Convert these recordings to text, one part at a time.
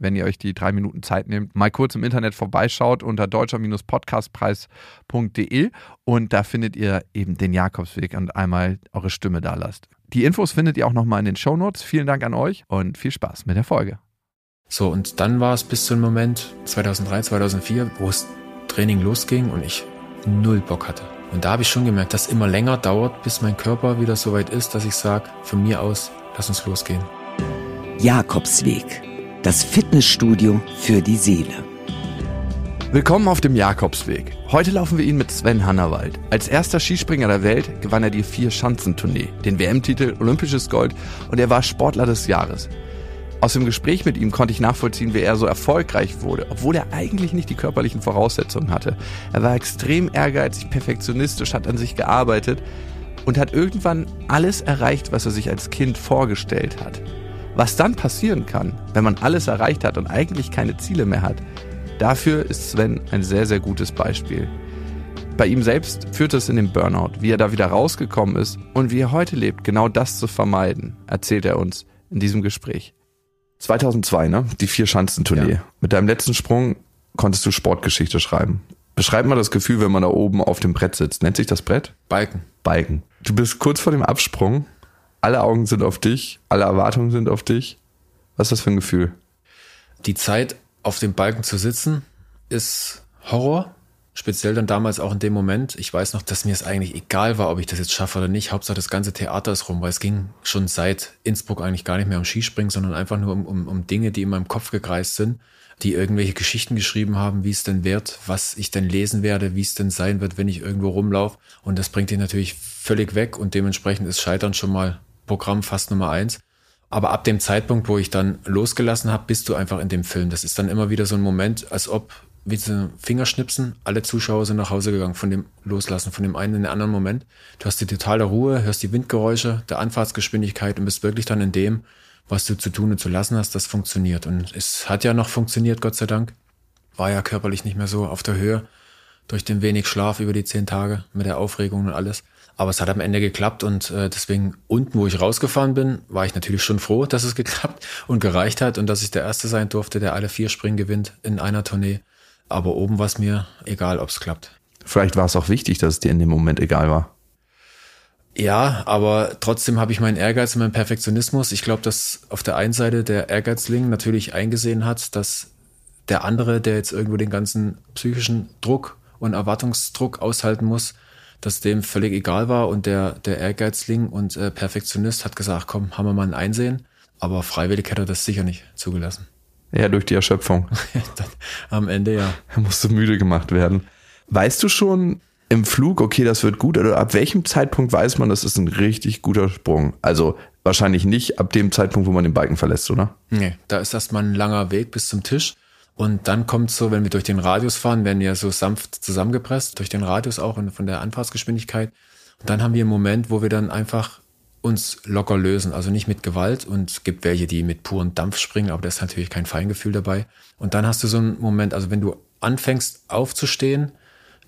wenn ihr euch die drei Minuten Zeit nehmt, mal kurz im Internet vorbeischaut unter deutscher-podcastpreis.de und da findet ihr eben den Jakobsweg und einmal eure Stimme da lasst. Die Infos findet ihr auch nochmal in den Shownotes. Vielen Dank an euch und viel Spaß mit der Folge. So, und dann war es bis zu einem Moment 2003, 2004, wo es Training losging und ich null Bock hatte. Und da habe ich schon gemerkt, dass es immer länger dauert, bis mein Körper wieder so weit ist, dass ich sage, von mir aus, lass uns losgehen. Jakobsweg, das Fitnessstudio für die Seele. Willkommen auf dem Jakobsweg. Heute laufen wir ihn mit Sven Hannawald. Als erster Skispringer der Welt gewann er die Vier-Schanzentournee, den WM-Titel, Olympisches Gold und er war Sportler des Jahres. Aus dem Gespräch mit ihm konnte ich nachvollziehen, wie er so erfolgreich wurde, obwohl er eigentlich nicht die körperlichen Voraussetzungen hatte. Er war extrem ehrgeizig, perfektionistisch, hat an sich gearbeitet und hat irgendwann alles erreicht, was er sich als Kind vorgestellt hat. Was dann passieren kann, wenn man alles erreicht hat und eigentlich keine Ziele mehr hat, dafür ist Sven ein sehr, sehr gutes Beispiel. Bei ihm selbst führt es in den Burnout, wie er da wieder rausgekommen ist und wie er heute lebt, genau das zu vermeiden, erzählt er uns in diesem Gespräch. 2002, ne? Die Vier-Schanzentournee. Ja. Mit deinem letzten Sprung konntest du Sportgeschichte schreiben. Beschreib mal das Gefühl, wenn man da oben auf dem Brett sitzt. Nennt sich das Brett? Balken. Balken. Du bist kurz vor dem Absprung. Alle Augen sind auf dich. Alle Erwartungen sind auf dich. Was ist das für ein Gefühl? Die Zeit, auf dem Balken zu sitzen, ist Horror. Speziell dann damals auch in dem Moment. Ich weiß noch, dass mir es eigentlich egal war, ob ich das jetzt schaffe oder nicht. Hauptsache das ganze Theater ist rum, weil es ging schon seit Innsbruck eigentlich gar nicht mehr um Skispringen, sondern einfach nur um, um, um Dinge, die in meinem Kopf gekreist sind, die irgendwelche Geschichten geschrieben haben, wie es denn wird, was ich denn lesen werde, wie es denn sein wird, wenn ich irgendwo rumlaufe. Und das bringt dich natürlich völlig weg und dementsprechend ist Scheitern schon mal Programm fast Nummer eins. Aber ab dem Zeitpunkt, wo ich dann losgelassen habe, bist du einfach in dem Film. Das ist dann immer wieder so ein Moment, als ob wie so Fingerschnipsen, alle Zuschauer sind nach Hause gegangen von dem Loslassen, von dem einen in den anderen Moment. Du hast die totale Ruhe, hörst die Windgeräusche, der Anfahrtsgeschwindigkeit und bist wirklich dann in dem, was du zu tun und zu lassen hast, das funktioniert. Und es hat ja noch funktioniert, Gott sei Dank. War ja körperlich nicht mehr so auf der Höhe durch den wenig Schlaf über die zehn Tage mit der Aufregung und alles. Aber es hat am Ende geklappt und äh, deswegen unten, wo ich rausgefahren bin, war ich natürlich schon froh, dass es geklappt und gereicht hat und dass ich der Erste sein durfte, der alle vier Springen gewinnt in einer Tournee. Aber oben war es mir egal, ob es klappt. Vielleicht war es auch wichtig, dass es dir in dem Moment egal war. Ja, aber trotzdem habe ich meinen Ehrgeiz und meinen Perfektionismus. Ich glaube, dass auf der einen Seite der Ehrgeizling natürlich eingesehen hat, dass der andere, der jetzt irgendwo den ganzen psychischen Druck und Erwartungsdruck aushalten muss, dass dem völlig egal war und der, der Ehrgeizling und äh, Perfektionist hat gesagt, komm, haben wir mal ein Einsehen. Aber freiwillig hätte er das sicher nicht zugelassen. Ja, durch die Erschöpfung. Am Ende ja. Er musste müde gemacht werden. Weißt du schon im Flug, okay, das wird gut, oder ab welchem Zeitpunkt weiß man, das ist ein richtig guter Sprung? Also wahrscheinlich nicht ab dem Zeitpunkt, wo man den Balken verlässt, oder? Nee, da ist erstmal ein langer Weg bis zum Tisch. Und dann kommt so, wenn wir durch den Radius fahren, werden wir so sanft zusammengepresst, durch den Radius auch und von der Anfahrtsgeschwindigkeit. Und dann haben wir einen Moment, wo wir dann einfach uns locker lösen. Also nicht mit Gewalt und es gibt welche, die mit purem Dampf springen, aber da ist natürlich kein Feingefühl dabei. Und dann hast du so einen Moment, also wenn du anfängst aufzustehen,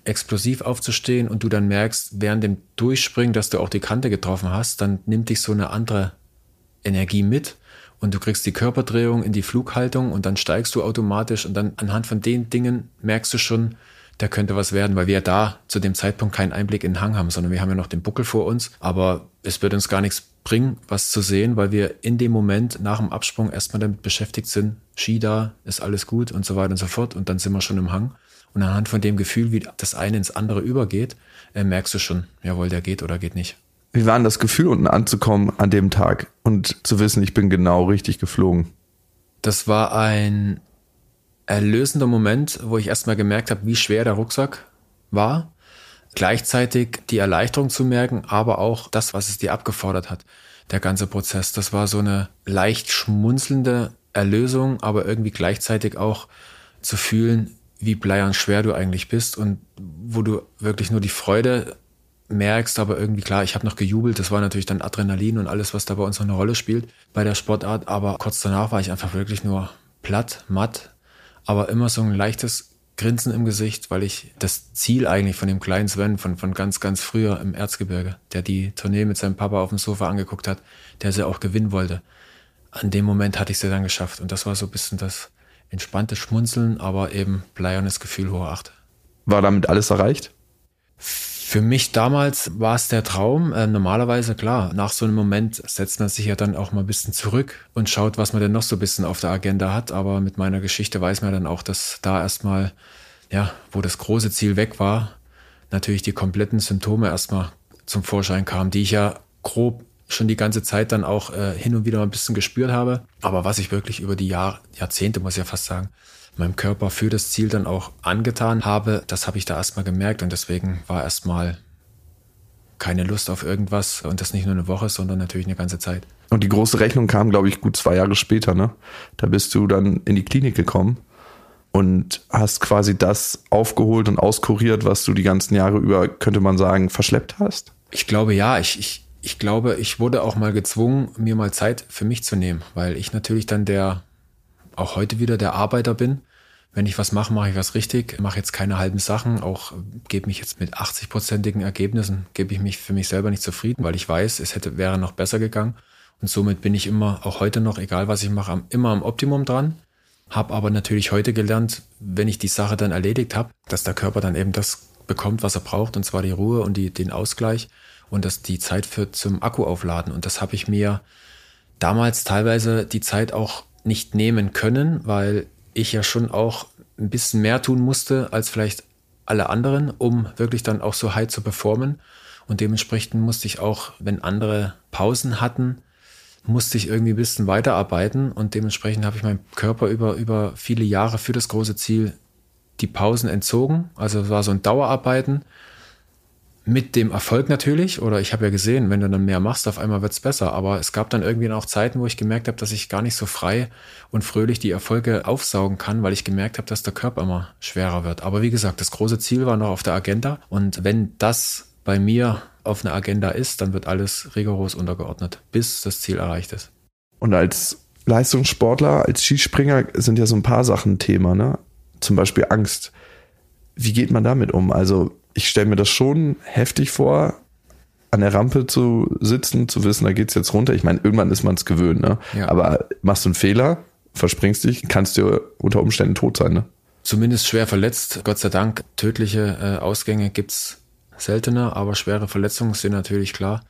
explosiv aufzustehen und du dann merkst, während dem Durchspringen, dass du auch die Kante getroffen hast, dann nimmt dich so eine andere Energie mit und du kriegst die Körperdrehung in die Flughaltung und dann steigst du automatisch und dann anhand von den Dingen merkst du schon, da könnte was werden, weil wir da zu dem Zeitpunkt keinen Einblick in den Hang haben, sondern wir haben ja noch den Buckel vor uns. Aber es wird uns gar nichts bringen, was zu sehen, weil wir in dem Moment nach dem Absprung erstmal damit beschäftigt sind, Ski da, ist alles gut und so weiter und so fort. Und dann sind wir schon im Hang. Und anhand von dem Gefühl, wie das eine ins andere übergeht, äh, merkst du schon, jawohl, der geht oder geht nicht. Wie war denn das Gefühl, unten anzukommen an dem Tag und zu wissen, ich bin genau richtig geflogen? Das war ein erlösender Moment, wo ich erstmal gemerkt habe, wie schwer der Rucksack war. Gleichzeitig die Erleichterung zu merken, aber auch das, was es dir abgefordert hat, der ganze Prozess. Das war so eine leicht schmunzelnde Erlösung, aber irgendwie gleichzeitig auch zu fühlen, wie bleiern schwer du eigentlich bist und wo du wirklich nur die Freude merkst aber irgendwie, klar, ich habe noch gejubelt, das war natürlich dann Adrenalin und alles, was da bei uns noch eine Rolle spielt bei der Sportart, aber kurz danach war ich einfach wirklich nur platt, matt, aber immer so ein leichtes Grinsen im Gesicht, weil ich das Ziel eigentlich von dem kleinen Sven von, von ganz, ganz früher im Erzgebirge, der die Tournee mit seinem Papa auf dem Sofa angeguckt hat, der sie auch gewinnen wollte. An dem Moment hatte ich sie dann geschafft und das war so ein bisschen das entspannte Schmunzeln, aber eben bleiernes Gefühl hoher Acht. War damit alles erreicht? Für mich damals war es der Traum. Äh, normalerweise, klar, nach so einem Moment setzt man sich ja dann auch mal ein bisschen zurück und schaut, was man denn noch so ein bisschen auf der Agenda hat. Aber mit meiner Geschichte weiß man dann auch, dass da erstmal, ja, wo das große Ziel weg war, natürlich die kompletten Symptome erstmal zum Vorschein kamen, die ich ja grob schon die ganze Zeit dann auch äh, hin und wieder ein bisschen gespürt habe. Aber was ich wirklich über die Jahr, Jahrzehnte, muss ich ja fast sagen, meinem Körper für das Ziel dann auch angetan habe, das habe ich da erstmal gemerkt und deswegen war erstmal keine Lust auf irgendwas und das nicht nur eine Woche, sondern natürlich eine ganze Zeit. Und die große Rechnung kam, glaube ich, gut zwei Jahre später, ne? Da bist du dann in die Klinik gekommen und hast quasi das aufgeholt und auskuriert, was du die ganzen Jahre über, könnte man sagen, verschleppt hast? Ich glaube ja, ich, ich, ich glaube, ich wurde auch mal gezwungen, mir mal Zeit für mich zu nehmen, weil ich natürlich dann der auch heute wieder der Arbeiter bin. Wenn ich was mache, mache ich was richtig, mache jetzt keine halben Sachen, auch gebe mich jetzt mit 80-prozentigen Ergebnissen, gebe ich mich für mich selber nicht zufrieden, weil ich weiß, es hätte, wäre noch besser gegangen. Und somit bin ich immer, auch heute noch, egal was ich mache, immer am Optimum dran. Habe aber natürlich heute gelernt, wenn ich die Sache dann erledigt habe, dass der Körper dann eben das bekommt, was er braucht, und zwar die Ruhe und die, den Ausgleich und dass die Zeit für zum Akku aufladen. Und das habe ich mir damals teilweise die Zeit auch nicht nehmen können, weil ich ja schon auch ein bisschen mehr tun musste als vielleicht alle anderen, um wirklich dann auch so high zu performen. Und dementsprechend musste ich auch, wenn andere Pausen hatten, musste ich irgendwie ein bisschen weiterarbeiten. Und dementsprechend habe ich meinem Körper über, über viele Jahre für das große Ziel die Pausen entzogen. Also es war so ein Dauerarbeiten mit dem Erfolg natürlich, oder ich habe ja gesehen, wenn du dann mehr machst, auf einmal wird's besser. Aber es gab dann irgendwie auch Zeiten, wo ich gemerkt habe, dass ich gar nicht so frei und fröhlich die Erfolge aufsaugen kann, weil ich gemerkt habe, dass der Körper immer schwerer wird. Aber wie gesagt, das große Ziel war noch auf der Agenda. Und wenn das bei mir auf einer Agenda ist, dann wird alles rigoros untergeordnet, bis das Ziel erreicht ist. Und als Leistungssportler, als Skispringer sind ja so ein paar Sachen Thema, ne? Zum Beispiel Angst. Wie geht man damit um? Also ich stelle mir das schon heftig vor, an der Rampe zu sitzen, zu wissen, da geht's jetzt runter. Ich meine, irgendwann ist man es gewöhnt, ne? Ja. Aber machst du einen Fehler, verspringst dich, kannst du unter Umständen tot sein, ne? Zumindest schwer verletzt. Gott sei Dank, tödliche äh, Ausgänge gibt's seltener, aber schwere Verletzungen sind natürlich klar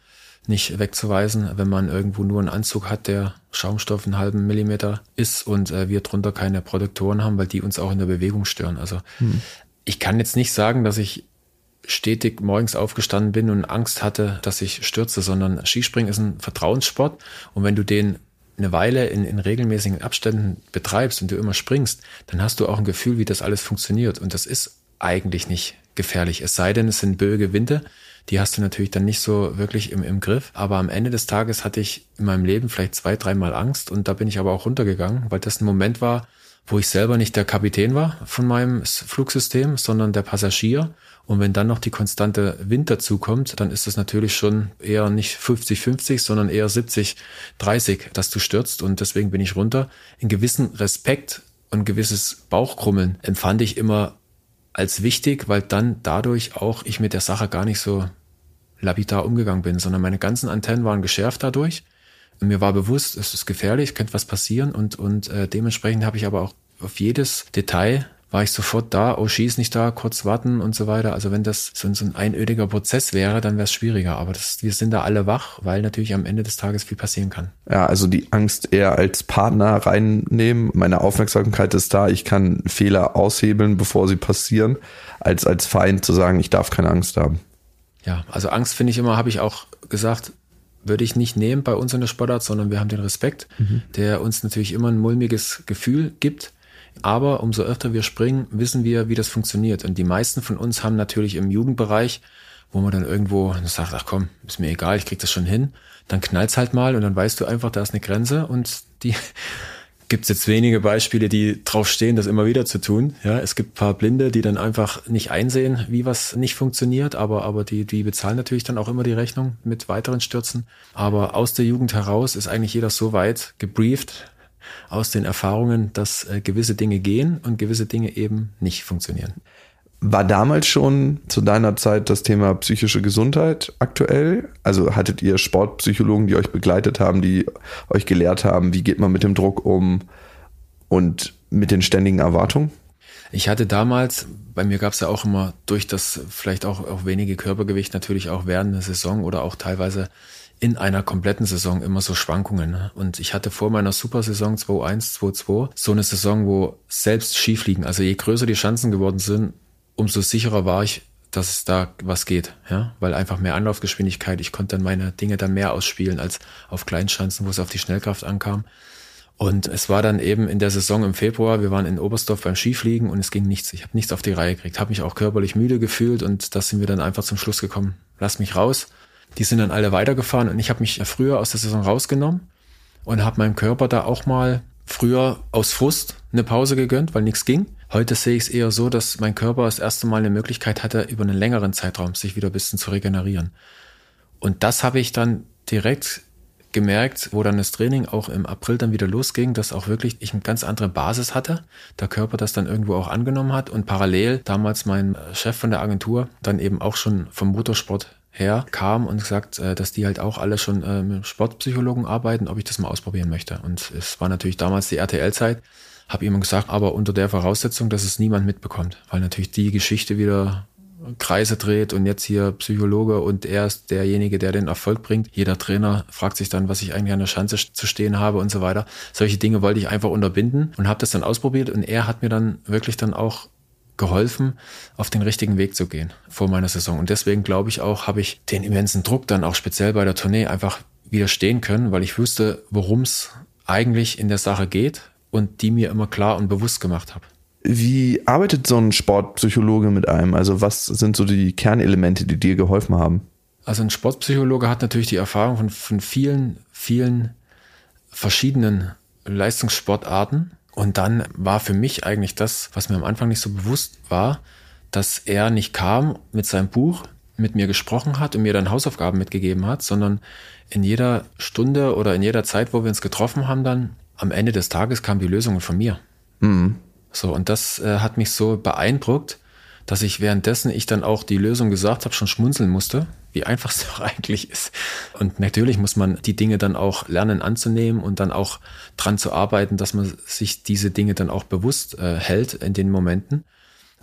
nicht wegzuweisen, wenn man irgendwo nur einen Anzug hat, der Schaumstoff einen halben Millimeter ist und äh, wir drunter keine Protektoren haben, weil die uns auch in der Bewegung stören. Also hm. ich kann jetzt nicht sagen, dass ich stetig morgens aufgestanden bin und Angst hatte, dass ich stürze, sondern Skispringen ist ein Vertrauenssport. Und wenn du den eine Weile in, in regelmäßigen Abständen betreibst und du immer springst, dann hast du auch ein Gefühl, wie das alles funktioniert. Und das ist eigentlich nicht gefährlich, es sei denn, es sind böige Winde, die hast du natürlich dann nicht so wirklich im, im Griff. Aber am Ende des Tages hatte ich in meinem Leben vielleicht zwei, dreimal Angst und da bin ich aber auch runtergegangen, weil das ein Moment war, wo ich selber nicht der Kapitän war von meinem Flugsystem, sondern der Passagier und wenn dann noch die konstante Wind dazukommt, dann ist das natürlich schon eher nicht 50-50, sondern eher 70-30, dass du stürzt. Und deswegen bin ich runter. In gewissen Respekt und gewisses Bauchkrummeln empfand ich immer als wichtig, weil dann dadurch auch ich mit der Sache gar nicht so lapidar umgegangen bin, sondern meine ganzen Antennen waren geschärft dadurch. Und mir war bewusst, es ist gefährlich, könnte was passieren und, und äh, dementsprechend habe ich aber auch auf jedes Detail war ich sofort da, oh, schieß nicht da, kurz warten und so weiter. Also wenn das so, so ein einödiger Prozess wäre, dann wäre es schwieriger. Aber das, wir sind da alle wach, weil natürlich am Ende des Tages viel passieren kann. Ja, also die Angst eher als Partner reinnehmen. Meine Aufmerksamkeit ist da, ich kann Fehler aushebeln, bevor sie passieren, als als Feind zu sagen, ich darf keine Angst haben. Ja, also Angst finde ich immer, habe ich auch gesagt, würde ich nicht nehmen bei uns in der Sportart, sondern wir haben den Respekt, mhm. der uns natürlich immer ein mulmiges Gefühl gibt aber umso öfter wir springen, wissen wir, wie das funktioniert. Und die meisten von uns haben natürlich im Jugendbereich, wo man dann irgendwo sagt, ach komm, ist mir egal, ich krieg das schon hin. Dann knallt's halt mal und dann weißt du einfach, da ist eine Grenze und die gibt es jetzt wenige Beispiele, die drauf stehen, das immer wieder zu tun. Ja, es gibt paar Blinde, die dann einfach nicht einsehen, wie was nicht funktioniert, aber, aber die, die bezahlen natürlich dann auch immer die Rechnung mit weiteren Stürzen. Aber aus der Jugend heraus ist eigentlich jeder so weit gebrieft aus den Erfahrungen, dass äh, gewisse Dinge gehen und gewisse Dinge eben nicht funktionieren. War damals schon zu deiner Zeit das Thema psychische Gesundheit aktuell? Also hattet ihr Sportpsychologen, die euch begleitet haben, die euch gelehrt haben, wie geht man mit dem Druck um und mit den ständigen Erwartungen? Ich hatte damals, bei mir gab es ja auch immer durch das vielleicht auch, auch wenige Körpergewicht natürlich auch während der Saison oder auch teilweise in einer kompletten Saison immer so Schwankungen. Ne? Und ich hatte vor meiner Supersaison 2-1, 2-2 so eine Saison, wo selbst Skifliegen, also je größer die Chancen geworden sind, umso sicherer war ich, dass es da was geht, ja, weil einfach mehr Anlaufgeschwindigkeit, ich konnte dann meine Dinge dann mehr ausspielen als auf Kleinschanzen, wo es auf die Schnellkraft ankam. Und es war dann eben in der Saison im Februar, wir waren in Oberstdorf beim Skifliegen und es ging nichts. Ich habe nichts auf die Reihe gekriegt, habe mich auch körperlich müde gefühlt und da sind wir dann einfach zum Schluss gekommen, lass mich raus. Die sind dann alle weitergefahren und ich habe mich früher aus der Saison rausgenommen und habe meinem Körper da auch mal früher aus Frust eine Pause gegönnt, weil nichts ging. Heute sehe ich es eher so, dass mein Körper das erste Mal eine Möglichkeit hatte, über einen längeren Zeitraum sich wieder ein bisschen zu regenerieren. Und das habe ich dann direkt gemerkt, wo dann das Training auch im April dann wieder losging, dass auch wirklich ich eine ganz andere Basis hatte, der Körper das dann irgendwo auch angenommen hat und parallel damals mein Chef von der Agentur dann eben auch schon vom Motorsport her kam und gesagt, äh, dass die halt auch alle schon äh, mit Sportpsychologen arbeiten, ob ich das mal ausprobieren möchte. Und es war natürlich damals die RTL-Zeit habe ihm gesagt, aber unter der Voraussetzung, dass es niemand mitbekommt, weil natürlich die Geschichte wieder Kreise dreht und jetzt hier Psychologe und er ist derjenige, der den Erfolg bringt. Jeder Trainer fragt sich dann, was ich eigentlich an der Schanze zu stehen habe und so weiter. Solche Dinge wollte ich einfach unterbinden und habe das dann ausprobiert und er hat mir dann wirklich dann auch geholfen, auf den richtigen Weg zu gehen vor meiner Saison. Und deswegen glaube ich auch, habe ich den immensen Druck dann auch speziell bei der Tournee einfach widerstehen können, weil ich wusste, worum es eigentlich in der Sache geht und die mir immer klar und bewusst gemacht habe. Wie arbeitet so ein Sportpsychologe mit einem? Also was sind so die Kernelemente, die dir geholfen haben? Also ein Sportpsychologe hat natürlich die Erfahrung von, von vielen, vielen verschiedenen Leistungssportarten. Und dann war für mich eigentlich das, was mir am Anfang nicht so bewusst war, dass er nicht kam mit seinem Buch, mit mir gesprochen hat und mir dann Hausaufgaben mitgegeben hat, sondern in jeder Stunde oder in jeder Zeit, wo wir uns getroffen haben, dann am Ende des Tages kam die Lösung von mir. Mhm. So, und das äh, hat mich so beeindruckt, dass ich währenddessen ich dann auch die Lösung gesagt habe, schon schmunzeln musste, wie einfach es doch eigentlich ist. Und natürlich muss man die Dinge dann auch lernen anzunehmen und dann auch dran zu arbeiten, dass man sich diese Dinge dann auch bewusst äh, hält in den Momenten.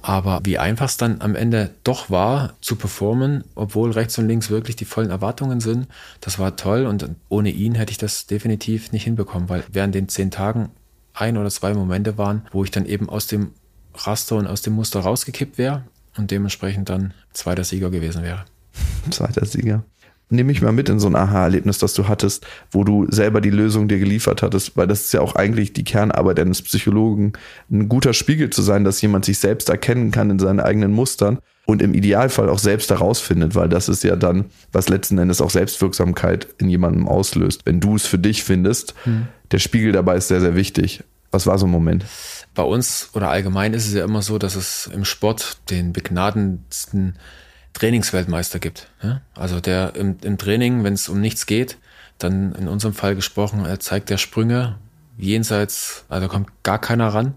Aber wie einfach es dann am Ende doch war, zu performen, obwohl rechts und links wirklich die vollen Erwartungen sind, das war toll und ohne ihn hätte ich das definitiv nicht hinbekommen, weil während den zehn Tagen ein oder zwei Momente waren, wo ich dann eben aus dem Raster und aus dem Muster rausgekippt wäre und dementsprechend dann zweiter Sieger gewesen wäre. Zweiter Sieger nimm mich mal mit in so ein Aha-Erlebnis, das du hattest, wo du selber die Lösung dir geliefert hattest, weil das ist ja auch eigentlich die Kernarbeit eines Psychologen, ein guter Spiegel zu sein, dass jemand sich selbst erkennen kann in seinen eigenen Mustern und im Idealfall auch selbst herausfindet, weil das ist ja dann, was letzten Endes auch Selbstwirksamkeit in jemandem auslöst. Wenn du es für dich findest, hm. der Spiegel dabei ist sehr, sehr wichtig. Was war so ein Moment? Bei uns oder allgemein ist es ja immer so, dass es im Sport den begnadendsten Trainingsweltmeister gibt. Also der im, im Training, wenn es um nichts geht, dann in unserem Fall gesprochen, er zeigt der Sprünge jenseits, also kommt gar keiner ran.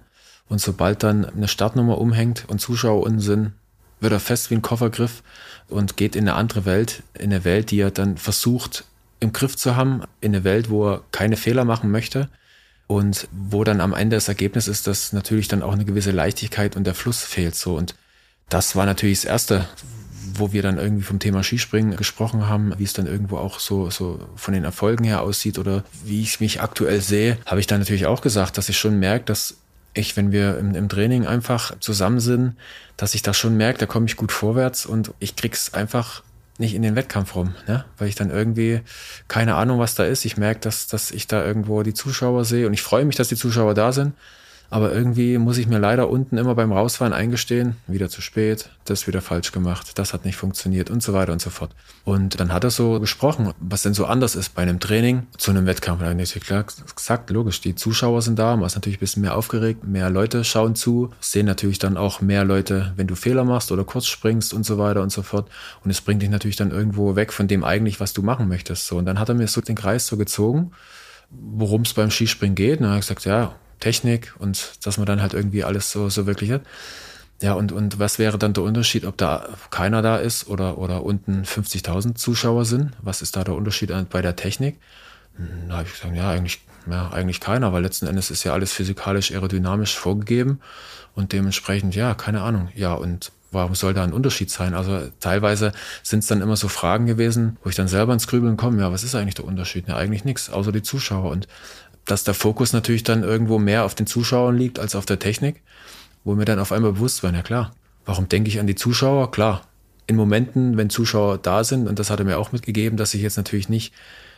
Und sobald dann eine Startnummer umhängt und Zuschauer unten sind, wird er fest wie ein Koffergriff und geht in eine andere Welt, in eine Welt, die er dann versucht im Griff zu haben, in eine Welt, wo er keine Fehler machen möchte und wo dann am Ende das Ergebnis ist, dass natürlich dann auch eine gewisse Leichtigkeit und der Fluss fehlt so. Und das war natürlich das Erste, wo wir dann irgendwie vom Thema Skispringen gesprochen haben, wie es dann irgendwo auch so, so von den Erfolgen her aussieht oder wie ich mich aktuell sehe, habe ich dann natürlich auch gesagt, dass ich schon merke, dass ich, wenn wir im, im Training einfach zusammen sind, dass ich das schon merke, da komme ich gut vorwärts und ich krieg's einfach nicht in den Wettkampf rum, ne? weil ich dann irgendwie keine Ahnung, was da ist. Ich merke, dass, dass ich da irgendwo die Zuschauer sehe und ich freue mich, dass die Zuschauer da sind. Aber irgendwie muss ich mir leider unten immer beim Rausfahren eingestehen, wieder zu spät, das wieder falsch gemacht, das hat nicht funktioniert und so weiter und so fort. Und dann hat er so gesprochen, was denn so anders ist bei einem Training zu einem Wettkampf. Da habe ich klar gesagt, logisch, die Zuschauer sind da, man ist natürlich ein bisschen mehr aufgeregt, mehr Leute schauen zu, sehen natürlich dann auch mehr Leute, wenn du Fehler machst oder kurz springst und so weiter und so fort. Und es bringt dich natürlich dann irgendwo weg von dem eigentlich, was du machen möchtest. So, und dann hat er mir so den Kreis so gezogen, worum es beim Skispringen geht. Und dann habe ich gesagt, ja, Technik und dass man dann halt irgendwie alles so, so wirklich hat. Ja, und, und was wäre dann der Unterschied, ob da keiner da ist oder, oder unten 50.000 Zuschauer sind? Was ist da der Unterschied bei der Technik? Hm, da habe ich gesagt, ja, eigentlich, ja, eigentlich keiner, weil letzten Endes ist ja alles physikalisch aerodynamisch vorgegeben und dementsprechend, ja, keine Ahnung. Ja, und warum soll da ein Unterschied sein? Also teilweise sind es dann immer so Fragen gewesen, wo ich dann selber ins Grübeln komme, ja, was ist eigentlich der Unterschied? Ja, eigentlich nichts, außer die Zuschauer. Und dass der Fokus natürlich dann irgendwo mehr auf den Zuschauern liegt als auf der Technik, wo mir dann auf einmal bewusst war, ja klar, warum denke ich an die Zuschauer? Klar, in Momenten, wenn Zuschauer da sind, und das hat er mir auch mitgegeben, dass ich jetzt natürlich nicht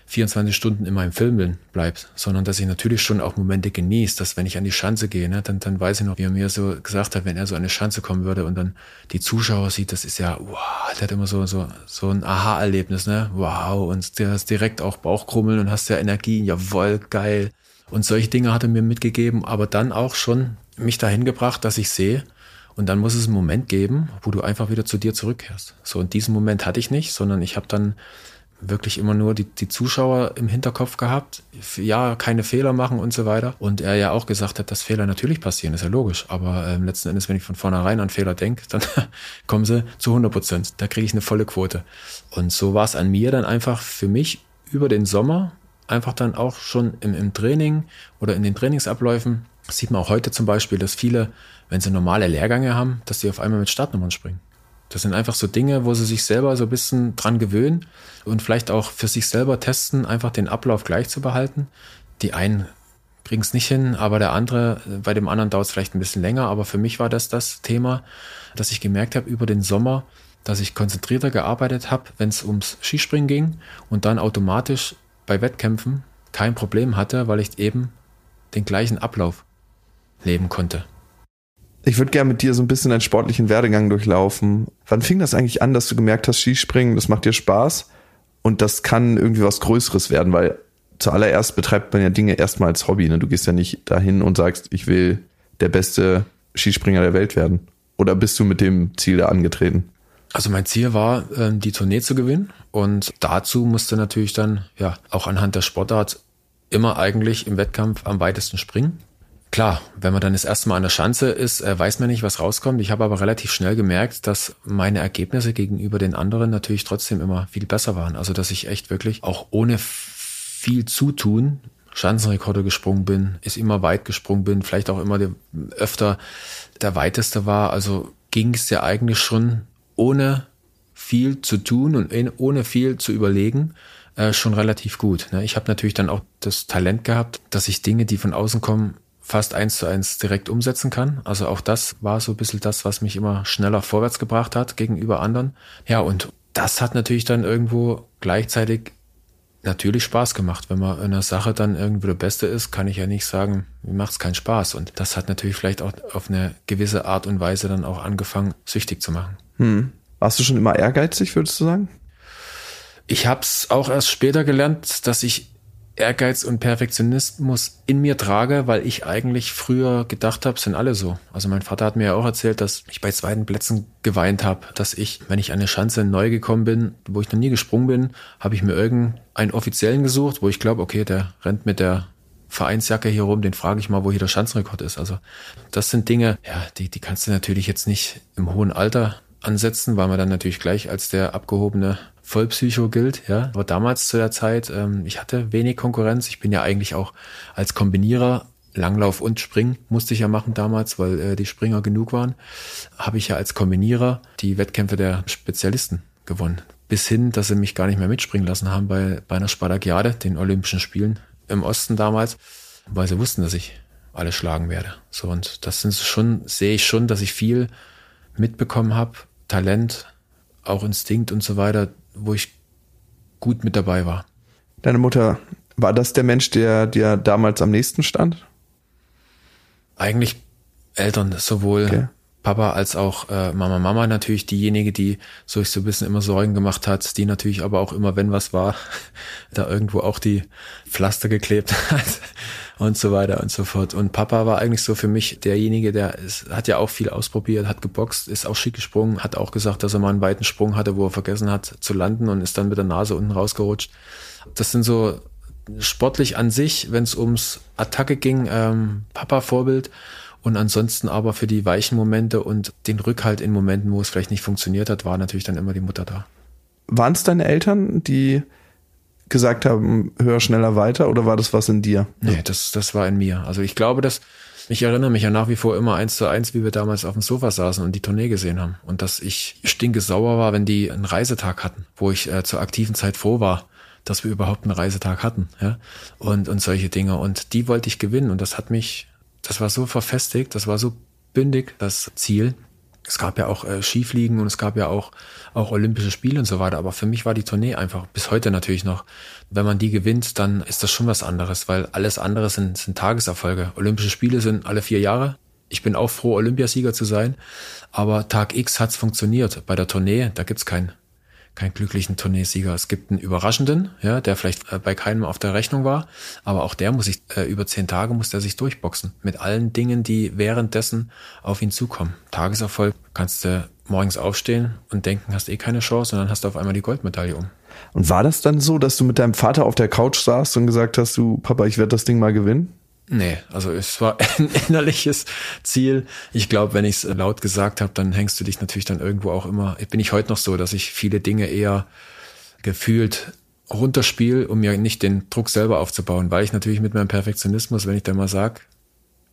24 Stunden in meinem Film bleibt, sondern dass ich natürlich schon auch Momente genieße, dass wenn ich an die Schanze gehe, ne, dann, dann weiß ich noch, wie er mir so gesagt hat, wenn er so an eine Schanze kommen würde und dann die Zuschauer sieht, das ist ja, wow, der hat immer so, so, so ein Aha-Erlebnis, ne, wow, und der hast direkt auch Bauchkrummeln und hast ja Energie, jawoll, geil. Und solche Dinge hat er mir mitgegeben, aber dann auch schon mich dahin gebracht, dass ich sehe, und dann muss es einen Moment geben, wo du einfach wieder zu dir zurückkehrst. So, und diesen Moment hatte ich nicht, sondern ich habe dann wirklich immer nur die, die Zuschauer im Hinterkopf gehabt. Ja, keine Fehler machen und so weiter. Und er ja auch gesagt hat, dass Fehler natürlich passieren, ist ja logisch. Aber ähm, letzten Endes, wenn ich von vornherein an Fehler denke, dann kommen sie zu 100 Prozent. Da kriege ich eine volle Quote. Und so war es an mir dann einfach für mich über den Sommer, einfach dann auch schon im, im Training oder in den Trainingsabläufen, sieht man auch heute zum Beispiel, dass viele, wenn sie normale Lehrgänge haben, dass sie auf einmal mit Startnummern springen. Das sind einfach so Dinge, wo sie sich selber so ein bisschen dran gewöhnen und vielleicht auch für sich selber testen, einfach den Ablauf gleich zu behalten. Die einen kriegen es nicht hin, aber der andere, bei dem anderen dauert es vielleicht ein bisschen länger. Aber für mich war das das Thema, dass ich gemerkt habe über den Sommer, dass ich konzentrierter gearbeitet habe, wenn es ums Skispringen ging und dann automatisch bei Wettkämpfen kein Problem hatte, weil ich eben den gleichen Ablauf leben konnte. Ich würde gerne mit dir so ein bisschen deinen sportlichen Werdegang durchlaufen. Wann fing das eigentlich an, dass du gemerkt hast, Skispringen, das macht dir Spaß und das kann irgendwie was Größeres werden, weil zuallererst betreibt man ja Dinge erstmal als Hobby. Ne? Du gehst ja nicht dahin und sagst, ich will der beste Skispringer der Welt werden. Oder bist du mit dem Ziel da angetreten? Also mein Ziel war, ähm, die Tournee zu gewinnen. Und dazu musste natürlich dann, ja, auch anhand der Sportart immer eigentlich im Wettkampf am weitesten springen. Klar, wenn man dann das erste Mal an der Schanze ist, äh, weiß man nicht, was rauskommt. Ich habe aber relativ schnell gemerkt, dass meine Ergebnisse gegenüber den anderen natürlich trotzdem immer viel besser waren. Also dass ich echt wirklich auch ohne viel Zutun Schanzenrekorde gesprungen bin, ist immer weit gesprungen bin, vielleicht auch immer öfter der weiteste war. Also ging es ja eigentlich schon ohne viel zu tun und ohne viel zu überlegen äh, schon relativ gut. Ne? Ich habe natürlich dann auch das Talent gehabt, dass ich Dinge, die von außen kommen, fast eins zu eins direkt umsetzen kann. Also auch das war so ein bisschen das, was mich immer schneller vorwärts gebracht hat gegenüber anderen. Ja, und das hat natürlich dann irgendwo gleichzeitig natürlich Spaß gemacht. Wenn man in einer Sache dann irgendwo der Beste ist, kann ich ja nicht sagen, mir macht es keinen Spaß. Und das hat natürlich vielleicht auch auf eine gewisse Art und Weise dann auch angefangen, süchtig zu machen. Hm. Warst du schon immer ehrgeizig, würdest du sagen? Ich habe es auch erst später gelernt, dass ich Ehrgeiz und Perfektionismus in mir trage, weil ich eigentlich früher gedacht habe, sind alle so. Also mein Vater hat mir ja auch erzählt, dass ich bei zweiten Plätzen geweint habe, dass ich, wenn ich an eine Schanze neu gekommen bin, wo ich noch nie gesprungen bin, habe ich mir irgendeinen Offiziellen gesucht, wo ich glaube, okay, der rennt mit der Vereinsjacke hier rum, den frage ich mal, wo hier der Schanzenrekord ist. Also das sind Dinge, ja, die, die kannst du natürlich jetzt nicht im hohen Alter ansetzen, weil man dann natürlich gleich als der abgehobene Vollpsycho gilt, ja. Aber damals zu der Zeit, ähm, ich hatte wenig Konkurrenz. Ich bin ja eigentlich auch als Kombinierer Langlauf und Spring musste ich ja machen damals, weil äh, die Springer genug waren. Habe ich ja als Kombinierer die Wettkämpfe der Spezialisten gewonnen. Bis hin, dass sie mich gar nicht mehr mitspringen lassen haben bei, bei einer Spartakiade, den Olympischen Spielen im Osten damals, weil sie wussten, dass ich alle schlagen werde. So, und das sind schon, sehe ich schon, dass ich viel mitbekommen habe. Talent, auch Instinkt und so weiter, wo ich gut mit dabei war. Deine Mutter, war das der Mensch, der dir damals am nächsten stand? Eigentlich Eltern, sowohl okay. Papa als auch äh, Mama. Mama natürlich diejenige, die so ich so ein bisschen immer Sorgen gemacht hat, die natürlich aber auch immer, wenn was war, da irgendwo auch die Pflaster geklebt hat und so weiter und so fort. Und Papa war eigentlich so für mich derjenige, der ist, hat ja auch viel ausprobiert, hat geboxt, ist auch schick gesprungen, hat auch gesagt, dass er mal einen weiten Sprung hatte, wo er vergessen hat zu landen und ist dann mit der Nase unten rausgerutscht. Das sind so sportlich an sich, wenn es ums Attacke ging, ähm, Papa Vorbild und ansonsten aber für die weichen Momente und den Rückhalt in Momenten, wo es vielleicht nicht funktioniert hat, war natürlich dann immer die Mutter da. Waren es deine Eltern, die gesagt haben, höher, schneller, weiter oder war das was in dir? Nee, das, das war in mir. Also ich glaube, dass ich erinnere mich ja nach wie vor immer eins zu eins, wie wir damals auf dem Sofa saßen und die Tournee gesehen haben. Und dass ich stinke sauer war, wenn die einen Reisetag hatten, wo ich äh, zur aktiven Zeit froh war, dass wir überhaupt einen Reisetag hatten, ja. Und, und solche Dinge. Und die wollte ich gewinnen. Und das hat mich das war so verfestigt, das war so bündig, das Ziel. Es gab ja auch äh, Skifliegen und es gab ja auch, auch Olympische Spiele und so weiter. Aber für mich war die Tournee einfach bis heute natürlich noch. Wenn man die gewinnt, dann ist das schon was anderes, weil alles andere sind, sind Tageserfolge. Olympische Spiele sind alle vier Jahre. Ich bin auch froh, Olympiasieger zu sein. Aber Tag X hat's funktioniert. Bei der Tournee, da gibt's keinen keinen glücklichen Tourneesieger. Es gibt einen überraschenden, ja, der vielleicht äh, bei keinem auf der Rechnung war, aber auch der muss sich äh, über zehn Tage muss der sich durchboxen mit allen Dingen, die währenddessen auf ihn zukommen. Tageserfolg kannst du morgens aufstehen und denken, hast eh keine Chance und dann hast du auf einmal die Goldmedaille um. Und war das dann so, dass du mit deinem Vater auf der Couch saßt und gesagt hast, du Papa, ich werde das Ding mal gewinnen? Nee, also es war ein innerliches Ziel. Ich glaube, wenn ich es laut gesagt habe, dann hängst du dich natürlich dann irgendwo auch immer. Bin ich heute noch so, dass ich viele Dinge eher gefühlt runterspiele, um mir nicht den Druck selber aufzubauen, weil ich natürlich mit meinem Perfektionismus, wenn ich dann mal sag,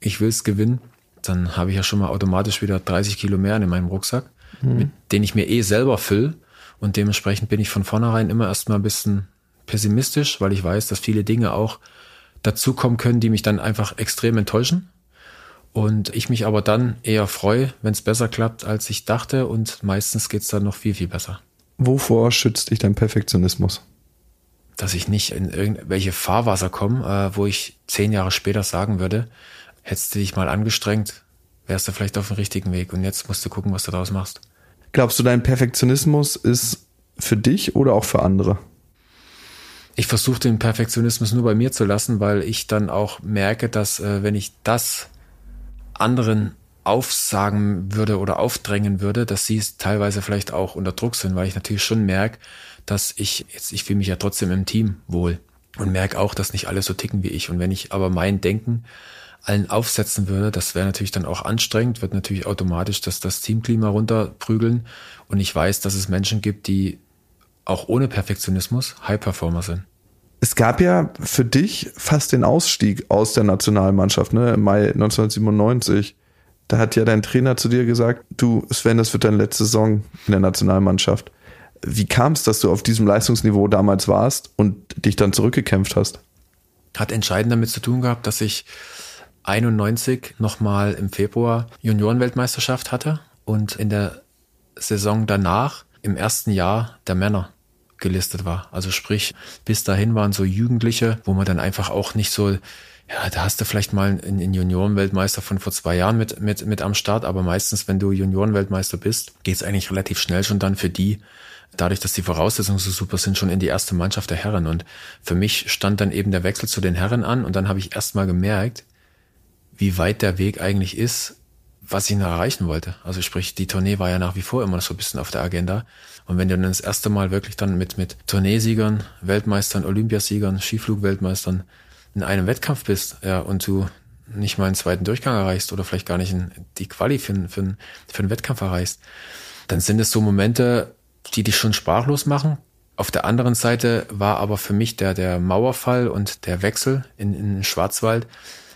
ich will es gewinnen, dann habe ich ja schon mal automatisch wieder 30 Kilo mehr in meinem Rucksack, mhm. mit den ich mir eh selber fülle. Und dementsprechend bin ich von vornherein immer erstmal ein bisschen pessimistisch, weil ich weiß, dass viele Dinge auch dazukommen können, die mich dann einfach extrem enttäuschen. Und ich mich aber dann eher freue, wenn es besser klappt, als ich dachte. Und meistens geht's dann noch viel, viel besser. Wovor schützt dich dein Perfektionismus? Dass ich nicht in irgendwelche Fahrwasser komme, äh, wo ich zehn Jahre später sagen würde, hättest du dich mal angestrengt, wärst du vielleicht auf dem richtigen Weg. Und jetzt musst du gucken, was du daraus machst. Glaubst du, dein Perfektionismus ist für dich oder auch für andere? Ich versuche den Perfektionismus nur bei mir zu lassen, weil ich dann auch merke, dass äh, wenn ich das anderen aufsagen würde oder aufdrängen würde, dass sie es teilweise vielleicht auch unter Druck sind, weil ich natürlich schon merke, dass ich jetzt, ich fühle mich ja trotzdem im Team wohl und merke auch, dass nicht alle so ticken wie ich. Und wenn ich aber mein Denken allen aufsetzen würde, das wäre natürlich dann auch anstrengend, wird natürlich automatisch das, das Teamklima runterprügeln. Und ich weiß, dass es Menschen gibt, die auch ohne Perfektionismus High-Performer sind. Es gab ja für dich fast den Ausstieg aus der Nationalmannschaft, ne? Im Mai 1997. Da hat ja dein Trainer zu dir gesagt, du Sven, das wird deine letzte Saison in der Nationalmannschaft. Wie kam es, dass du auf diesem Leistungsniveau damals warst und dich dann zurückgekämpft hast? Hat entscheidend damit zu tun gehabt, dass ich 91 nochmal im Februar Juniorenweltmeisterschaft hatte und in der Saison danach im ersten Jahr der Männer gelistet war. Also sprich, bis dahin waren so Jugendliche, wo man dann einfach auch nicht so, ja, da hast du vielleicht mal einen Juniorenweltmeister von vor zwei Jahren mit, mit, mit am Start, aber meistens, wenn du Juniorenweltmeister bist, geht's eigentlich relativ schnell schon dann für die, dadurch, dass die Voraussetzungen so super sind, schon in die erste Mannschaft der Herren. Und für mich stand dann eben der Wechsel zu den Herren an und dann habe ich erst mal gemerkt, wie weit der Weg eigentlich ist, was ich noch erreichen wollte. Also sprich, die Tournee war ja nach wie vor immer so ein bisschen auf der Agenda. Und wenn du dann das erste Mal wirklich dann mit, mit Tourneesiegern, Weltmeistern, Olympiasiegern, Skiflugweltmeistern in einem Wettkampf bist, ja, und du nicht mal einen zweiten Durchgang erreichst oder vielleicht gar nicht die Quali für, für, für einen Wettkampf erreichst, dann sind es so Momente, die dich schon sprachlos machen. Auf der anderen Seite war aber für mich der, der Mauerfall und der Wechsel in, in den Schwarzwald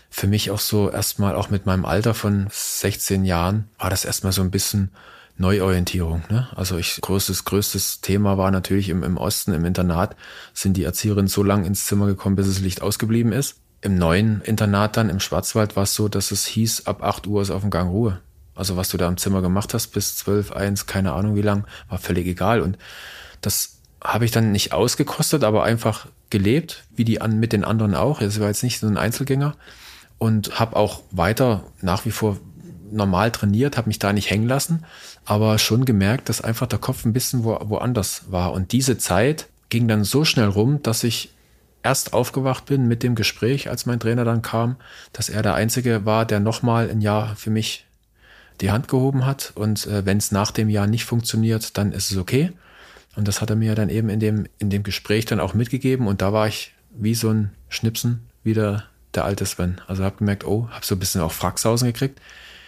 für mich auch so erstmal auch mit meinem Alter von 16 Jahren war das erstmal so ein bisschen Neuorientierung. Ne? Also ich größtes, größtes Thema war natürlich im, im Osten, im Internat, sind die Erzieherinnen so lang ins Zimmer gekommen, bis das Licht ausgeblieben ist. Im neuen Internat dann im Schwarzwald war es so, dass es hieß, ab 8 Uhr ist auf dem Gang Ruhe. Also was du da im Zimmer gemacht hast bis 12, 1, keine Ahnung wie lang, war völlig egal. Und das habe ich dann nicht ausgekostet, aber einfach gelebt, wie die an, mit den anderen auch. Es war jetzt nicht so ein Einzelgänger. Und habe auch weiter nach wie vor normal trainiert, habe mich da nicht hängen lassen, aber schon gemerkt, dass einfach der Kopf ein bisschen wo, woanders war. Und diese Zeit ging dann so schnell rum, dass ich erst aufgewacht bin mit dem Gespräch, als mein Trainer dann kam, dass er der Einzige war, der nochmal ein Jahr für mich die Hand gehoben hat. Und äh, wenn es nach dem Jahr nicht funktioniert, dann ist es okay. Und das hat er mir dann eben in dem, in dem Gespräch dann auch mitgegeben. Und da war ich wie so ein Schnipsen wieder der alte Sven. Also habe gemerkt, oh, habe so ein bisschen auch Fracksausen gekriegt.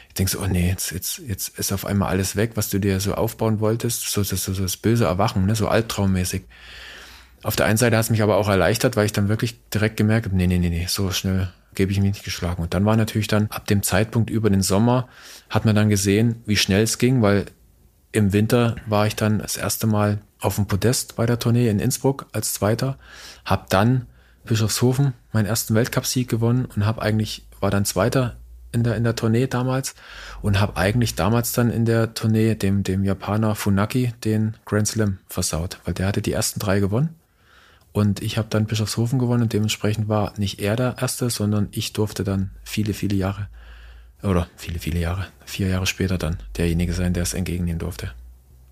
Ich denke so, oh nee, jetzt, jetzt, jetzt ist auf einmal alles weg, was du dir so aufbauen wolltest. So, so, so, so das böse Erwachen, ne? so albtraummäßig. Auf der einen Seite hat es mich aber auch erleichtert, weil ich dann wirklich direkt gemerkt habe, nee, nee, nee, nee, so schnell gebe ich mich nicht geschlagen. Und dann war natürlich dann ab dem Zeitpunkt über den Sommer, hat man dann gesehen, wie schnell es ging, weil im Winter war ich dann das erste Mal auf dem Podest bei der Tournee in Innsbruck als Zweiter, habe dann Bischofshofen meinen ersten Weltcupsieg gewonnen und habe eigentlich war dann Zweiter in der in der Tournee damals und habe eigentlich damals dann in der Tournee dem dem Japaner Funaki den Grand Slam versaut, weil der hatte die ersten drei gewonnen und ich habe dann Bischofshofen gewonnen und dementsprechend war nicht er der Erste, sondern ich durfte dann viele, viele Jahre, oder viele, viele Jahre, vier Jahre später dann derjenige sein, der es entgegennehmen durfte.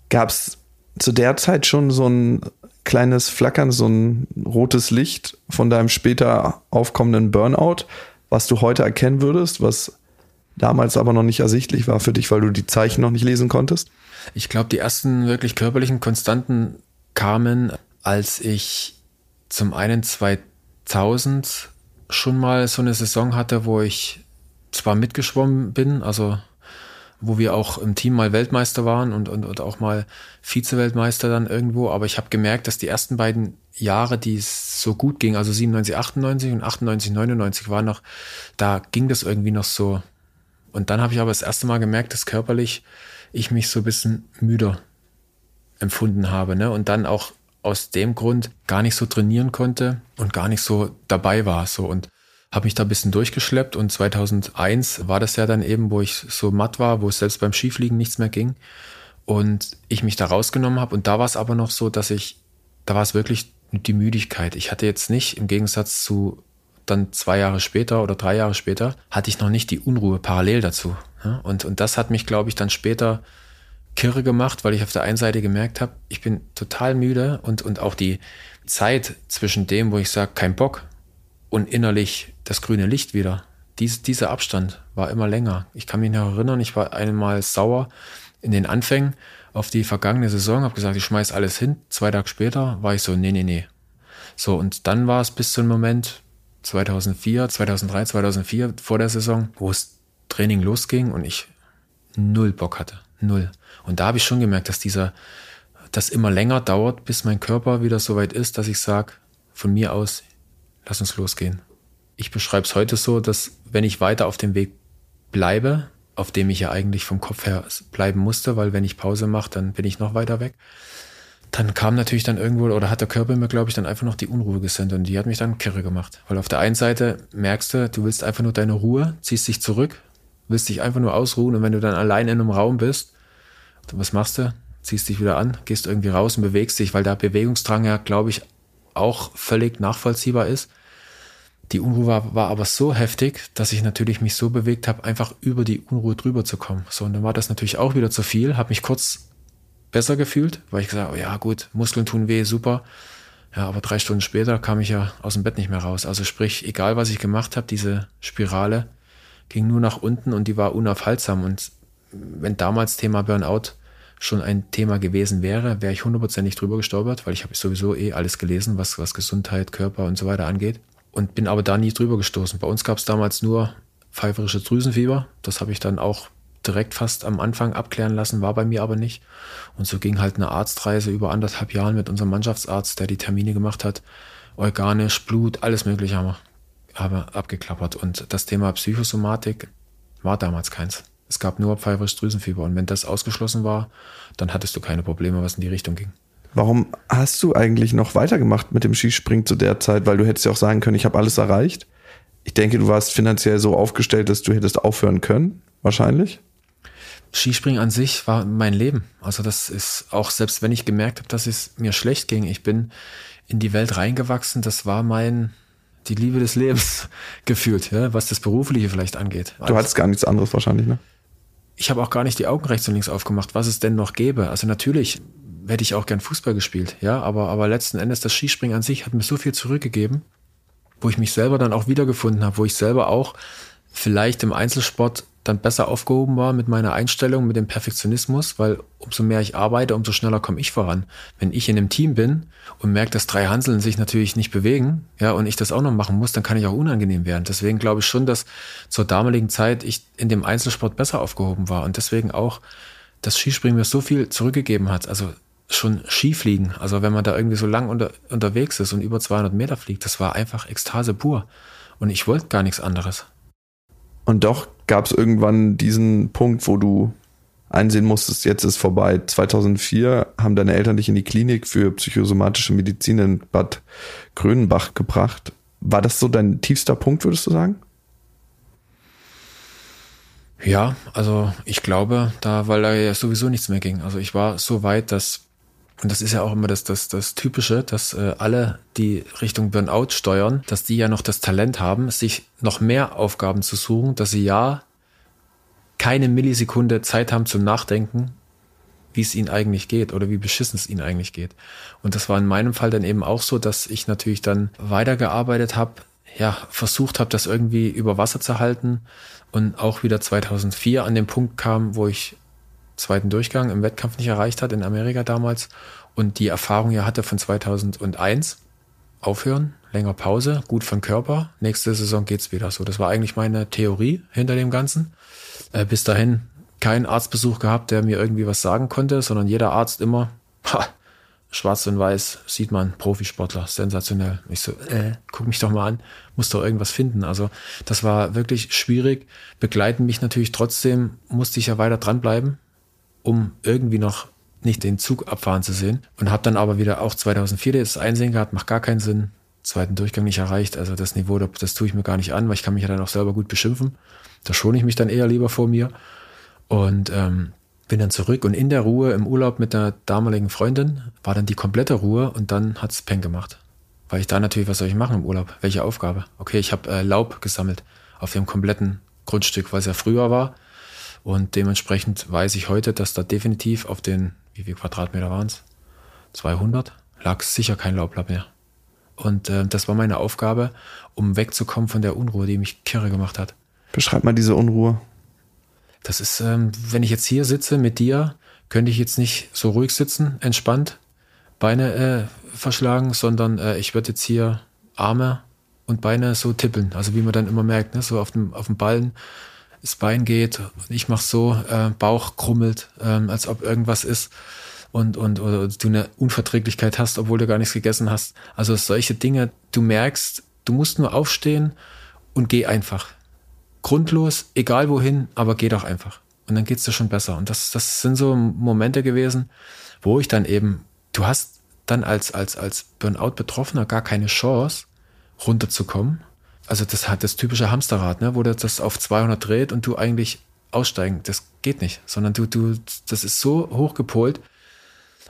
Gab es zu der Zeit schon so ein kleines Flackern, so ein rotes Licht von deinem später aufkommenden Burnout, was du heute erkennen würdest, was damals aber noch nicht ersichtlich war für dich, weil du die Zeichen noch nicht lesen konntest? Ich glaube, die ersten wirklich körperlichen Konstanten kamen, als ich zum einen 2000 schon mal so eine Saison hatte, wo ich zwar mitgeschwommen bin, also wo wir auch im Team mal Weltmeister waren und, und, und auch mal Vize-Weltmeister dann irgendwo, aber ich habe gemerkt, dass die ersten beiden Jahre, die es so gut ging, also 97, 98 und 98, 99 war noch, da ging das irgendwie noch so. Und dann habe ich aber das erste Mal gemerkt, dass körperlich ich mich so ein bisschen müder empfunden habe. Ne? Und dann auch aus dem Grund gar nicht so trainieren konnte und gar nicht so dabei war. So und habe mich da ein bisschen durchgeschleppt und 2001 war das ja dann eben, wo ich so matt war, wo es selbst beim Skifliegen nichts mehr ging und ich mich da rausgenommen habe und da war es aber noch so, dass ich, da war es wirklich die Müdigkeit. Ich hatte jetzt nicht im Gegensatz zu dann zwei Jahre später oder drei Jahre später, hatte ich noch nicht die Unruhe parallel dazu. Und, und das hat mich, glaube ich, dann später kirre gemacht, weil ich auf der einen Seite gemerkt habe, ich bin total müde und, und auch die Zeit zwischen dem, wo ich sage, kein Bock und innerlich das grüne Licht wieder. Dies, dieser Abstand war immer länger. Ich kann mich noch erinnern, ich war einmal sauer in den Anfängen auf die vergangene Saison, habe gesagt, ich schmeiß alles hin. Zwei Tage später war ich so, nee, nee, nee. So, und dann war es bis zum Moment 2004, 2003, 2004 vor der Saison, wo es Training losging und ich null Bock hatte. Null. Und da habe ich schon gemerkt, dass dieser, das immer länger dauert, bis mein Körper wieder so weit ist, dass ich sage, von mir aus, lass uns losgehen. Ich beschreibe es heute so, dass wenn ich weiter auf dem Weg bleibe, auf dem ich ja eigentlich vom Kopf her bleiben musste, weil wenn ich Pause mache, dann bin ich noch weiter weg. Dann kam natürlich dann irgendwo, oder hat der Körper mir, glaube ich, dann einfach noch die Unruhe gesendet und die hat mich dann kirre gemacht. Weil auf der einen Seite merkst du, du willst einfach nur deine Ruhe, ziehst dich zurück, willst dich einfach nur ausruhen und wenn du dann allein in einem Raum bist, was machst du? Ziehst dich wieder an, gehst irgendwie raus und bewegst dich, weil der Bewegungsdrang ja, glaube ich, auch völlig nachvollziehbar ist. Die Unruhe war, war aber so heftig, dass ich natürlich mich so bewegt habe, einfach über die Unruhe drüber zu kommen. So, und dann war das natürlich auch wieder zu viel, habe mich kurz besser gefühlt, weil ich gesagt habe, ja gut, Muskeln tun weh, super. Ja, aber drei Stunden später kam ich ja aus dem Bett nicht mehr raus. Also sprich, egal was ich gemacht habe, diese Spirale ging nur nach unten und die war unaufhaltsam. Und wenn damals Thema Burnout schon ein Thema gewesen wäre, wäre ich hundertprozentig drüber gestolpert, weil ich habe sowieso eh alles gelesen, was, was Gesundheit, Körper und so weiter angeht. Und bin aber da nie drüber gestoßen. Bei uns gab es damals nur pfeiferische Drüsenfieber. Das habe ich dann auch direkt fast am Anfang abklären lassen, war bei mir aber nicht. Und so ging halt eine Arztreise über anderthalb Jahren mit unserem Mannschaftsarzt, der die Termine gemacht hat. Organisch, Blut, alles Mögliche haben wir, abgeklappert. Und das Thema Psychosomatik war damals keins. Es gab nur pfeiferisches Drüsenfieber. Und wenn das ausgeschlossen war, dann hattest du keine Probleme, was in die Richtung ging. Warum hast du eigentlich noch weitergemacht mit dem Skispringen zu der Zeit? Weil du hättest ja auch sagen können, ich habe alles erreicht. Ich denke, du warst finanziell so aufgestellt, dass du hättest aufhören können, wahrscheinlich. Skispringen an sich war mein Leben. Also das ist auch, selbst wenn ich gemerkt habe, dass es mir schlecht ging, ich bin in die Welt reingewachsen, das war mein, die Liebe des Lebens gefühlt, ja, was das Berufliche vielleicht angeht. Du hattest gar nichts anderes wahrscheinlich, ne? Ich habe auch gar nicht die Augen rechts und links aufgemacht, was es denn noch gäbe. Also natürlich hätte ich auch gern Fußball gespielt, ja, aber, aber letzten Endes das Skispringen an sich hat mir so viel zurückgegeben, wo ich mich selber dann auch wiedergefunden habe, wo ich selber auch vielleicht im Einzelsport dann besser aufgehoben war mit meiner Einstellung, mit dem Perfektionismus, weil umso mehr ich arbeite, umso schneller komme ich voran. Wenn ich in einem Team bin und merke, dass drei Hanseln sich natürlich nicht bewegen, ja, und ich das auch noch machen muss, dann kann ich auch unangenehm werden. Deswegen glaube ich schon, dass zur damaligen Zeit ich in dem Einzelsport besser aufgehoben war und deswegen auch das Skispringen mir so viel zurückgegeben hat. Also schon Skifliegen, also wenn man da irgendwie so lang unter, unterwegs ist und über 200 Meter fliegt, das war einfach Ekstase pur. Und ich wollte gar nichts anderes. Und doch gab es irgendwann diesen Punkt, wo du einsehen musstest, jetzt ist vorbei. 2004 haben deine Eltern dich in die Klinik für psychosomatische Medizin in Bad Grönenbach gebracht. War das so dein tiefster Punkt, würdest du sagen? Ja, also ich glaube, da, weil da ja sowieso nichts mehr ging. Also ich war so weit, dass und das ist ja auch immer das, das, das Typische, dass äh, alle, die Richtung Burnout steuern, dass die ja noch das Talent haben, sich noch mehr Aufgaben zu suchen, dass sie ja keine Millisekunde Zeit haben zum Nachdenken, wie es ihnen eigentlich geht oder wie beschissen es ihnen eigentlich geht. Und das war in meinem Fall dann eben auch so, dass ich natürlich dann weitergearbeitet habe, ja, versucht habe, das irgendwie über Wasser zu halten und auch wieder 2004 an den Punkt kam, wo ich zweiten Durchgang im Wettkampf nicht erreicht hat in Amerika damals und die Erfahrung ja hatte von 2001. Aufhören, länger Pause, gut von Körper, nächste Saison geht's wieder so. Das war eigentlich meine Theorie hinter dem Ganzen. Äh, bis dahin keinen Arztbesuch gehabt, der mir irgendwie was sagen konnte, sondern jeder Arzt immer, ha, schwarz und weiß, sieht man, Profisportler, sensationell. Ich so, äh, guck mich doch mal an, muss doch irgendwas finden. Also das war wirklich schwierig, begleiten mich natürlich trotzdem, musste ich ja weiter dranbleiben, um irgendwie noch nicht den Zug abfahren zu sehen. Und habe dann aber wieder auch 2004 das Einsehen gehabt, macht gar keinen Sinn. Zweiten Durchgang nicht erreicht. Also das Niveau, das tue ich mir gar nicht an, weil ich kann mich ja dann auch selber gut beschimpfen. Da schone ich mich dann eher lieber vor mir. Und ähm, bin dann zurück und in der Ruhe im Urlaub mit der damaligen Freundin war dann die komplette Ruhe und dann hat's Peng gemacht. Weil ich da natürlich, was soll ich machen im Urlaub? Welche Aufgabe? Okay, ich habe äh, Laub gesammelt auf dem kompletten Grundstück, was ja früher war. Und dementsprechend weiß ich heute, dass da definitiv auf den, wie viele Quadratmeter waren es? 200? Lag sicher kein Laubblatt mehr. Und äh, das war meine Aufgabe, um wegzukommen von der Unruhe, die mich kirre gemacht hat. Beschreib mal diese Unruhe. Das ist, ähm, wenn ich jetzt hier sitze mit dir, könnte ich jetzt nicht so ruhig sitzen, entspannt, Beine äh, verschlagen, sondern äh, ich würde jetzt hier Arme und Beine so tippeln. Also wie man dann immer merkt, ne? so auf dem, auf dem Ballen das Bein geht und ich mache so, äh, Bauch krummelt, ähm, als ob irgendwas ist und, und oder du eine Unverträglichkeit hast, obwohl du gar nichts gegessen hast. Also solche Dinge, du merkst, du musst nur aufstehen und geh einfach. Grundlos, egal wohin, aber geh doch einfach. Und dann geht's dir schon besser. Und das, das sind so Momente gewesen, wo ich dann eben, du hast dann als, als, als Burnout-Betroffener gar keine Chance, runterzukommen, also das hat das typische Hamsterrad, ne, wo das auf 200 dreht und du eigentlich aussteigen, das geht nicht, sondern du, du, das ist so hochgepolt.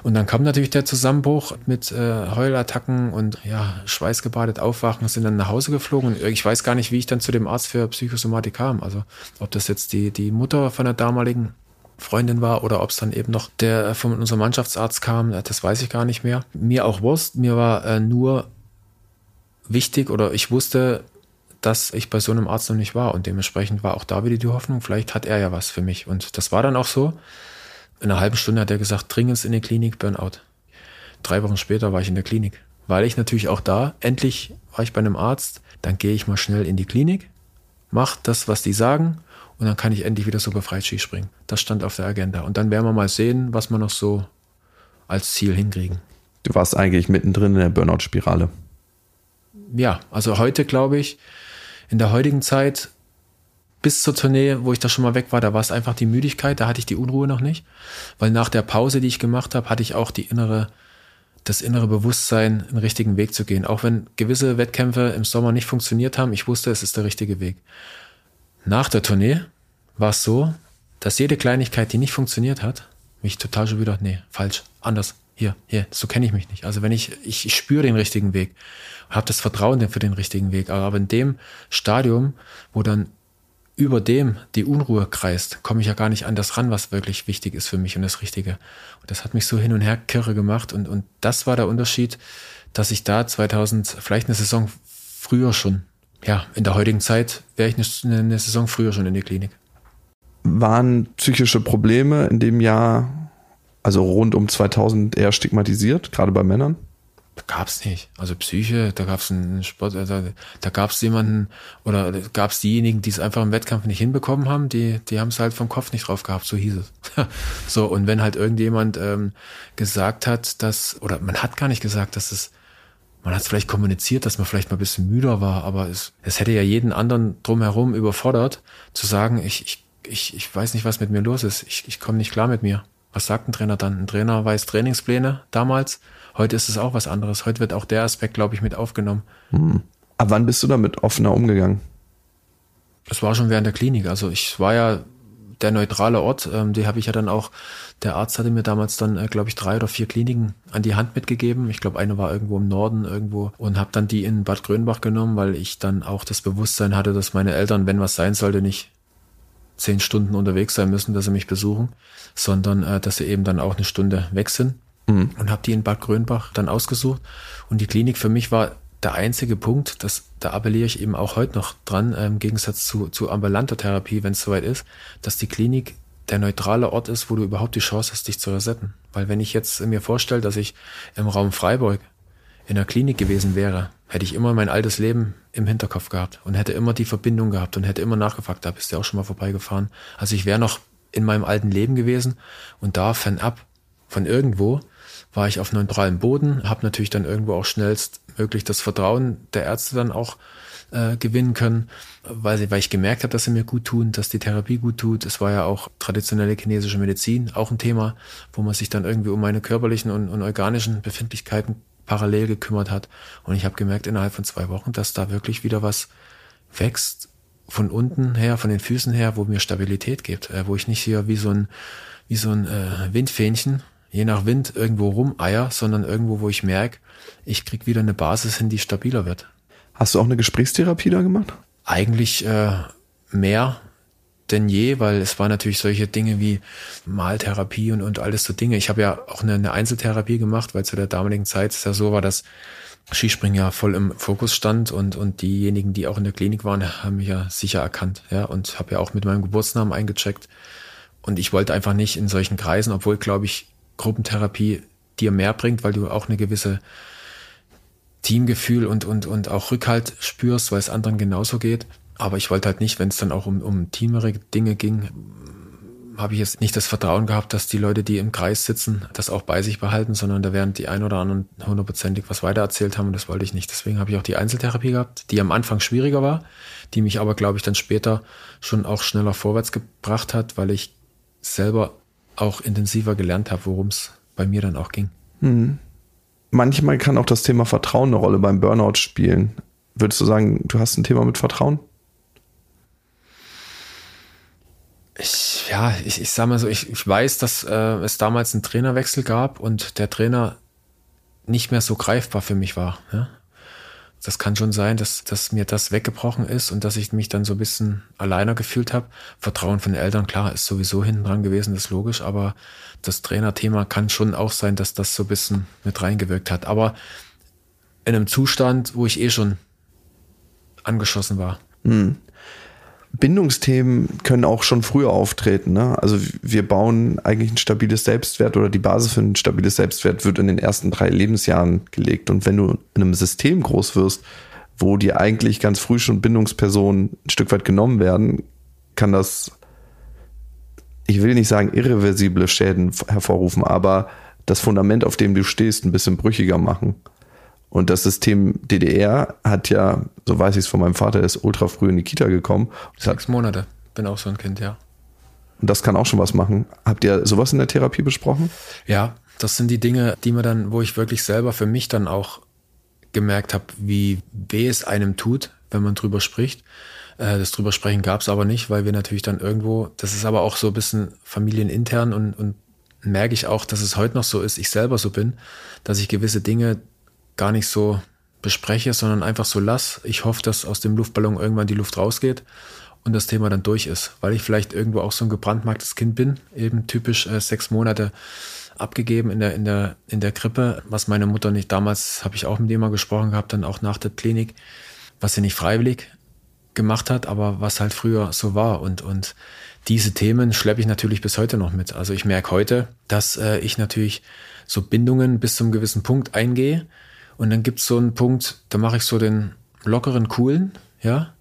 Und dann kam natürlich der Zusammenbruch mit äh, Heulattacken und ja, schweißgebadet aufwachen, sind dann nach Hause geflogen. Und ich weiß gar nicht, wie ich dann zu dem Arzt für Psychosomatik kam. Also ob das jetzt die, die Mutter von der damaligen Freundin war oder ob es dann eben noch der von unserem Mannschaftsarzt kam, das weiß ich gar nicht mehr. Mir auch Wurst, mir war äh, nur wichtig oder ich wusste, dass ich bei so einem Arzt noch nicht war. Und dementsprechend war auch da wieder die Hoffnung, vielleicht hat er ja was für mich. Und das war dann auch so. In einer halben Stunde hat er gesagt, dringend in die Klinik, Burnout. Drei Wochen später war ich in der Klinik. Weil ich natürlich auch da, endlich war ich bei einem Arzt, dann gehe ich mal schnell in die Klinik, mach das, was die sagen, und dann kann ich endlich wieder so befreit Skispringen. Das stand auf der Agenda. Und dann werden wir mal sehen, was wir noch so als Ziel hinkriegen. Du warst eigentlich mittendrin in der Burnout-Spirale. Ja, also heute glaube ich, in der heutigen Zeit bis zur Tournee, wo ich da schon mal weg war, da war es einfach die Müdigkeit, da hatte ich die Unruhe noch nicht, weil nach der Pause, die ich gemacht habe, hatte ich auch die innere das innere Bewusstsein, einen richtigen Weg zu gehen. Auch wenn gewisse Wettkämpfe im Sommer nicht funktioniert haben, ich wusste, es ist der richtige Weg. Nach der Tournee war es so, dass jede Kleinigkeit, die nicht funktioniert hat, mich total schon wieder, nee, falsch, anders. hier, hier, so kenne ich mich nicht. Also wenn ich, ich, ich spüre den richtigen Weg, habe das Vertrauen für den richtigen Weg. Aber in dem Stadium, wo dann über dem die Unruhe kreist, komme ich ja gar nicht an das ran, was wirklich wichtig ist für mich und das Richtige. Und das hat mich so hin und her kirre gemacht. Und, und das war der Unterschied, dass ich da 2000, vielleicht eine Saison früher schon, ja, in der heutigen Zeit wäre ich eine, eine Saison früher schon in die Klinik. Waren psychische Probleme in dem Jahr, also rund um 2000, eher stigmatisiert, gerade bei Männern? Gab's nicht. Also Psyche, da gab's einen Sport, also da gab's jemanden oder gab's diejenigen, die es einfach im Wettkampf nicht hinbekommen haben, die, die haben es halt vom Kopf nicht drauf gehabt, so hieß es. so, und wenn halt irgendjemand ähm, gesagt hat, dass, oder man hat gar nicht gesagt, dass es, man hat es vielleicht kommuniziert, dass man vielleicht mal ein bisschen müder war, aber es, es hätte ja jeden anderen drumherum überfordert, zu sagen, ich, ich, ich, ich weiß nicht, was mit mir los ist, ich, ich komme nicht klar mit mir. Was sagt ein Trainer dann? Ein Trainer weiß Trainingspläne damals Heute ist es auch was anderes. Heute wird auch der Aspekt, glaube ich, mit aufgenommen. Hm. Ab wann bist du damit offener umgegangen? Das war schon während der Klinik. Also ich war ja der neutrale Ort. Ähm, die habe ich ja dann auch, der Arzt hatte mir damals dann, äh, glaube ich, drei oder vier Kliniken an die Hand mitgegeben. Ich glaube, eine war irgendwo im Norden irgendwo und habe dann die in Bad Grönbach genommen, weil ich dann auch das Bewusstsein hatte, dass meine Eltern, wenn was sein sollte, nicht zehn Stunden unterwegs sein müssen, dass sie mich besuchen, sondern äh, dass sie eben dann auch eine Stunde weg sind mhm. und habe die in Bad Grönbach dann ausgesucht. Und die Klinik für mich war der einzige Punkt, das, da appelliere ich eben auch heute noch dran, äh, im Gegensatz zu, zu ambulanter Therapie, wenn es soweit ist, dass die Klinik der neutrale Ort ist, wo du überhaupt die Chance hast, dich zu resetten. Weil wenn ich jetzt mir vorstelle, dass ich im Raum Freiburg in der Klinik gewesen wäre, hätte ich immer mein altes Leben im Hinterkopf gehabt und hätte immer die Verbindung gehabt und hätte immer nachgefragt, da bist du auch schon mal vorbeigefahren. Also ich wäre noch in meinem alten Leben gewesen und da fernab von irgendwo war ich auf neutralem Boden, habe natürlich dann irgendwo auch schnellstmöglich das Vertrauen der Ärzte dann auch äh, gewinnen können, weil, sie, weil ich gemerkt habe, dass sie mir gut tun, dass die Therapie gut tut. Es war ja auch traditionelle chinesische Medizin, auch ein Thema, wo man sich dann irgendwie um meine körperlichen und, und organischen Befindlichkeiten parallel gekümmert hat. Und ich habe gemerkt innerhalb von zwei Wochen, dass da wirklich wieder was wächst von unten her, von den Füßen her, wo mir Stabilität gibt, äh, wo ich nicht hier wie so ein wie so ein äh, Windfähnchen je nach Wind irgendwo rumeier, sondern irgendwo, wo ich merke, ich krieg wieder eine Basis hin, die stabiler wird. Hast du auch eine Gesprächstherapie da gemacht? Eigentlich äh, mehr denn je, weil es waren natürlich solche Dinge wie Maltherapie und, und alles so Dinge. Ich habe ja auch eine, eine Einzeltherapie gemacht, weil zu der damaligen Zeit es ja so war, dass Skispringen ja voll im Fokus stand und, und diejenigen, die auch in der Klinik waren, haben mich ja sicher erkannt. Ja, und habe ja auch mit meinem Geburtsnamen eingecheckt. Und ich wollte einfach nicht in solchen Kreisen, obwohl, glaube ich, Gruppentherapie dir mehr bringt, weil du auch eine gewisse Teamgefühl und, und, und auch Rückhalt spürst, weil es anderen genauso geht. Aber ich wollte halt nicht, wenn es dann auch um, um teamere Dinge ging, habe ich jetzt nicht das Vertrauen gehabt, dass die Leute, die im Kreis sitzen, das auch bei sich behalten, sondern da werden die ein oder anderen hundertprozentig was weitererzählt haben und das wollte ich nicht. Deswegen habe ich auch die Einzeltherapie gehabt, die am Anfang schwieriger war, die mich aber, glaube ich, dann später schon auch schneller vorwärts gebracht hat, weil ich selber auch intensiver gelernt habe, worum es bei mir dann auch ging. Hm. Manchmal kann auch das Thema Vertrauen eine Rolle beim Burnout spielen. Würdest du sagen, du hast ein Thema mit Vertrauen? Ich, ja, ich, ich sag mal so, ich, ich weiß, dass äh, es damals einen Trainerwechsel gab und der Trainer nicht mehr so greifbar für mich war. Ja? Das kann schon sein, dass, dass mir das weggebrochen ist und dass ich mich dann so ein bisschen alleiner gefühlt habe. Vertrauen von Eltern, klar, ist sowieso hinten dran gewesen, ist logisch, aber das Trainerthema kann schon auch sein, dass das so ein bisschen mit reingewirkt hat. Aber in einem Zustand, wo ich eh schon angeschossen war. Hm. Bindungsthemen können auch schon früher auftreten. Ne? Also wir bauen eigentlich ein stabiles Selbstwert oder die Basis für ein stabiles Selbstwert wird in den ersten drei Lebensjahren gelegt. Und wenn du in einem System groß wirst, wo dir eigentlich ganz früh schon Bindungspersonen ein Stück weit genommen werden, kann das, ich will nicht sagen irreversible Schäden hervorrufen, aber das Fundament, auf dem du stehst, ein bisschen brüchiger machen. Und das System DDR hat ja, so weiß ich es von meinem Vater, ist ultra früh in die Kita gekommen. Sechs Monate. Bin auch so ein Kind, ja. Und das kann auch schon was machen. Habt ihr sowas in der Therapie besprochen? Ja, das sind die Dinge, die mir dann, wo ich wirklich selber für mich dann auch gemerkt habe, wie weh es einem tut, wenn man drüber spricht. Äh, das drüber sprechen gab es aber nicht, weil wir natürlich dann irgendwo, das ist aber auch so ein bisschen familienintern und, und merke ich auch, dass es heute noch so ist, ich selber so bin, dass ich gewisse Dinge gar nicht so bespreche, sondern einfach so lass. Ich hoffe, dass aus dem Luftballon irgendwann die Luft rausgeht und das Thema dann durch ist, weil ich vielleicht irgendwo auch so ein gebrandmarktes Kind bin, eben typisch äh, sechs Monate abgegeben in der, in der, in der Krippe, was meine Mutter nicht, damals habe ich auch mit ihr mal gesprochen gehabt, dann auch nach der Klinik, was sie nicht freiwillig gemacht hat, aber was halt früher so war und, und diese Themen schleppe ich natürlich bis heute noch mit. Also ich merke heute, dass äh, ich natürlich so Bindungen bis zum gewissen Punkt eingehe und dann gibt es so einen Punkt, da mache ich so den lockeren, coolen, ja,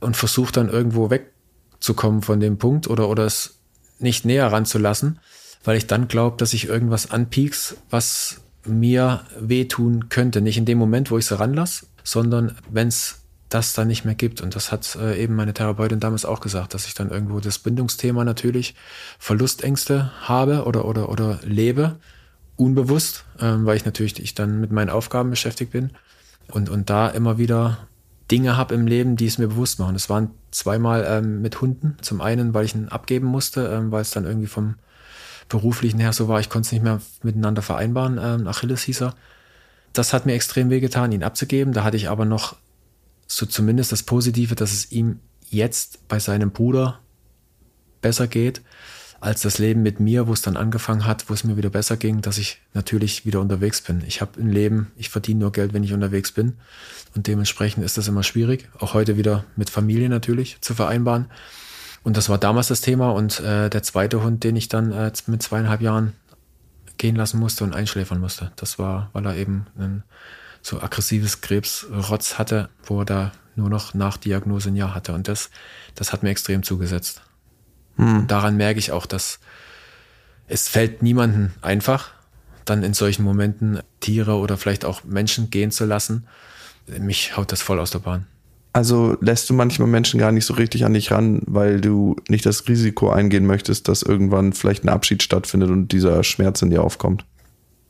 und versuche dann irgendwo wegzukommen von dem Punkt oder, oder es nicht näher ranzulassen, weil ich dann glaube, dass ich irgendwas anpieks, was mir wehtun könnte. Nicht in dem Moment, wo ich es ranlasse, sondern wenn es das dann nicht mehr gibt. Und das hat äh, eben meine Therapeutin damals auch gesagt, dass ich dann irgendwo das Bindungsthema natürlich Verlustängste habe oder, oder, oder lebe, unbewusst, ähm, weil ich natürlich ich dann mit meinen Aufgaben beschäftigt bin und, und da immer wieder Dinge habe im Leben, die es mir bewusst machen. Es waren zweimal ähm, mit Hunden. Zum einen, weil ich ihn abgeben musste, ähm, weil es dann irgendwie vom beruflichen her so war, ich konnte es nicht mehr miteinander vereinbaren. Ähm, Achilles hieß er. Das hat mir extrem wehgetan, ihn abzugeben. Da hatte ich aber noch so zumindest das Positive, dass es ihm jetzt bei seinem Bruder besser geht als das Leben mit mir, wo es dann angefangen hat, wo es mir wieder besser ging, dass ich natürlich wieder unterwegs bin. Ich habe ein Leben, ich verdiene nur Geld, wenn ich unterwegs bin. Und dementsprechend ist das immer schwierig, auch heute wieder mit Familie natürlich zu vereinbaren. Und das war damals das Thema. Und äh, der zweite Hund, den ich dann äh, mit zweieinhalb Jahren gehen lassen musste und einschläfern musste, das war, weil er eben ein so aggressives Krebsrotz hatte, wo er da nur noch nach Diagnose ein Jahr hatte. Und das, das hat mir extrem zugesetzt. Hm. Daran merke ich auch, dass es fällt niemandem einfach, dann in solchen Momenten Tiere oder vielleicht auch Menschen gehen zu lassen. Mich haut das voll aus der Bahn. Also lässt du manchmal Menschen gar nicht so richtig an dich ran, weil du nicht das Risiko eingehen möchtest, dass irgendwann vielleicht ein Abschied stattfindet und dieser Schmerz in dir aufkommt?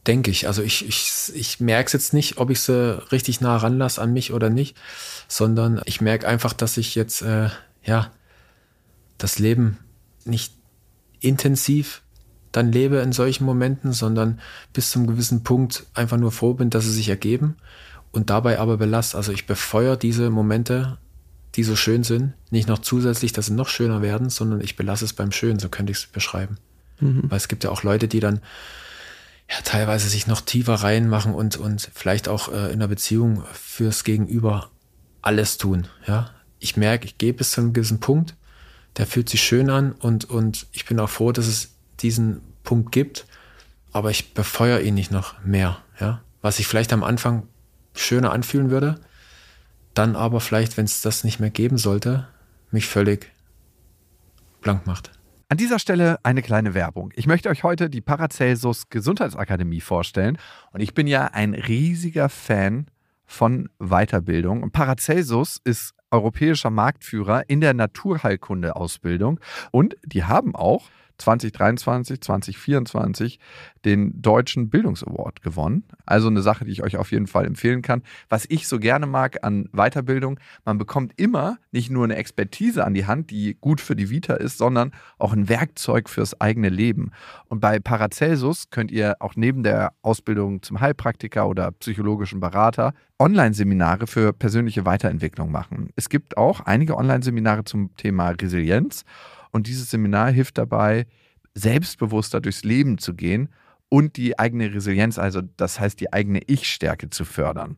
denke ich. Also ich, ich, ich merke es jetzt nicht, ob ich sie richtig nah ranlasse an mich oder nicht, sondern ich merke einfach, dass ich jetzt äh, ja das Leben nicht intensiv dann lebe in solchen Momenten, sondern bis zum gewissen Punkt einfach nur froh bin, dass sie sich ergeben und dabei aber belasse. Also ich befeuere diese Momente, die so schön sind, nicht noch zusätzlich, dass sie noch schöner werden, sondern ich belasse es beim Schönen, so könnte ich es beschreiben. Mhm. Weil es gibt ja auch Leute, die dann ja, teilweise sich noch tiefer reinmachen und, und vielleicht auch äh, in der Beziehung fürs Gegenüber alles tun. Ja, ich merke, ich gehe bis zu einem gewissen Punkt, der fühlt sich schön an und, und ich bin auch froh, dass es diesen Punkt gibt, aber ich befeuere ihn nicht noch mehr. Ja, was sich vielleicht am Anfang schöner anfühlen würde, dann aber vielleicht, wenn es das nicht mehr geben sollte, mich völlig blank macht. An dieser Stelle eine kleine Werbung. Ich möchte euch heute die Paracelsus Gesundheitsakademie vorstellen. Und ich bin ja ein riesiger Fan von Weiterbildung. Paracelsus ist europäischer Marktführer in der Naturheilkunde-Ausbildung. Und die haben auch 2023, 2024 den Deutschen Bildungsaward gewonnen. Also eine Sache, die ich euch auf jeden Fall empfehlen kann. Was ich so gerne mag an Weiterbildung, man bekommt immer nicht nur eine Expertise an die Hand, die gut für die Vita ist, sondern auch ein Werkzeug fürs eigene Leben. Und bei Paracelsus könnt ihr auch neben der Ausbildung zum Heilpraktiker oder psychologischen Berater Online-Seminare für persönliche Weiterentwicklung machen. Es gibt auch einige Online-Seminare zum Thema Resilienz und dieses Seminar hilft dabei, selbstbewusster durchs Leben zu gehen und die eigene Resilienz, also das heißt die eigene Ich-Stärke zu fördern.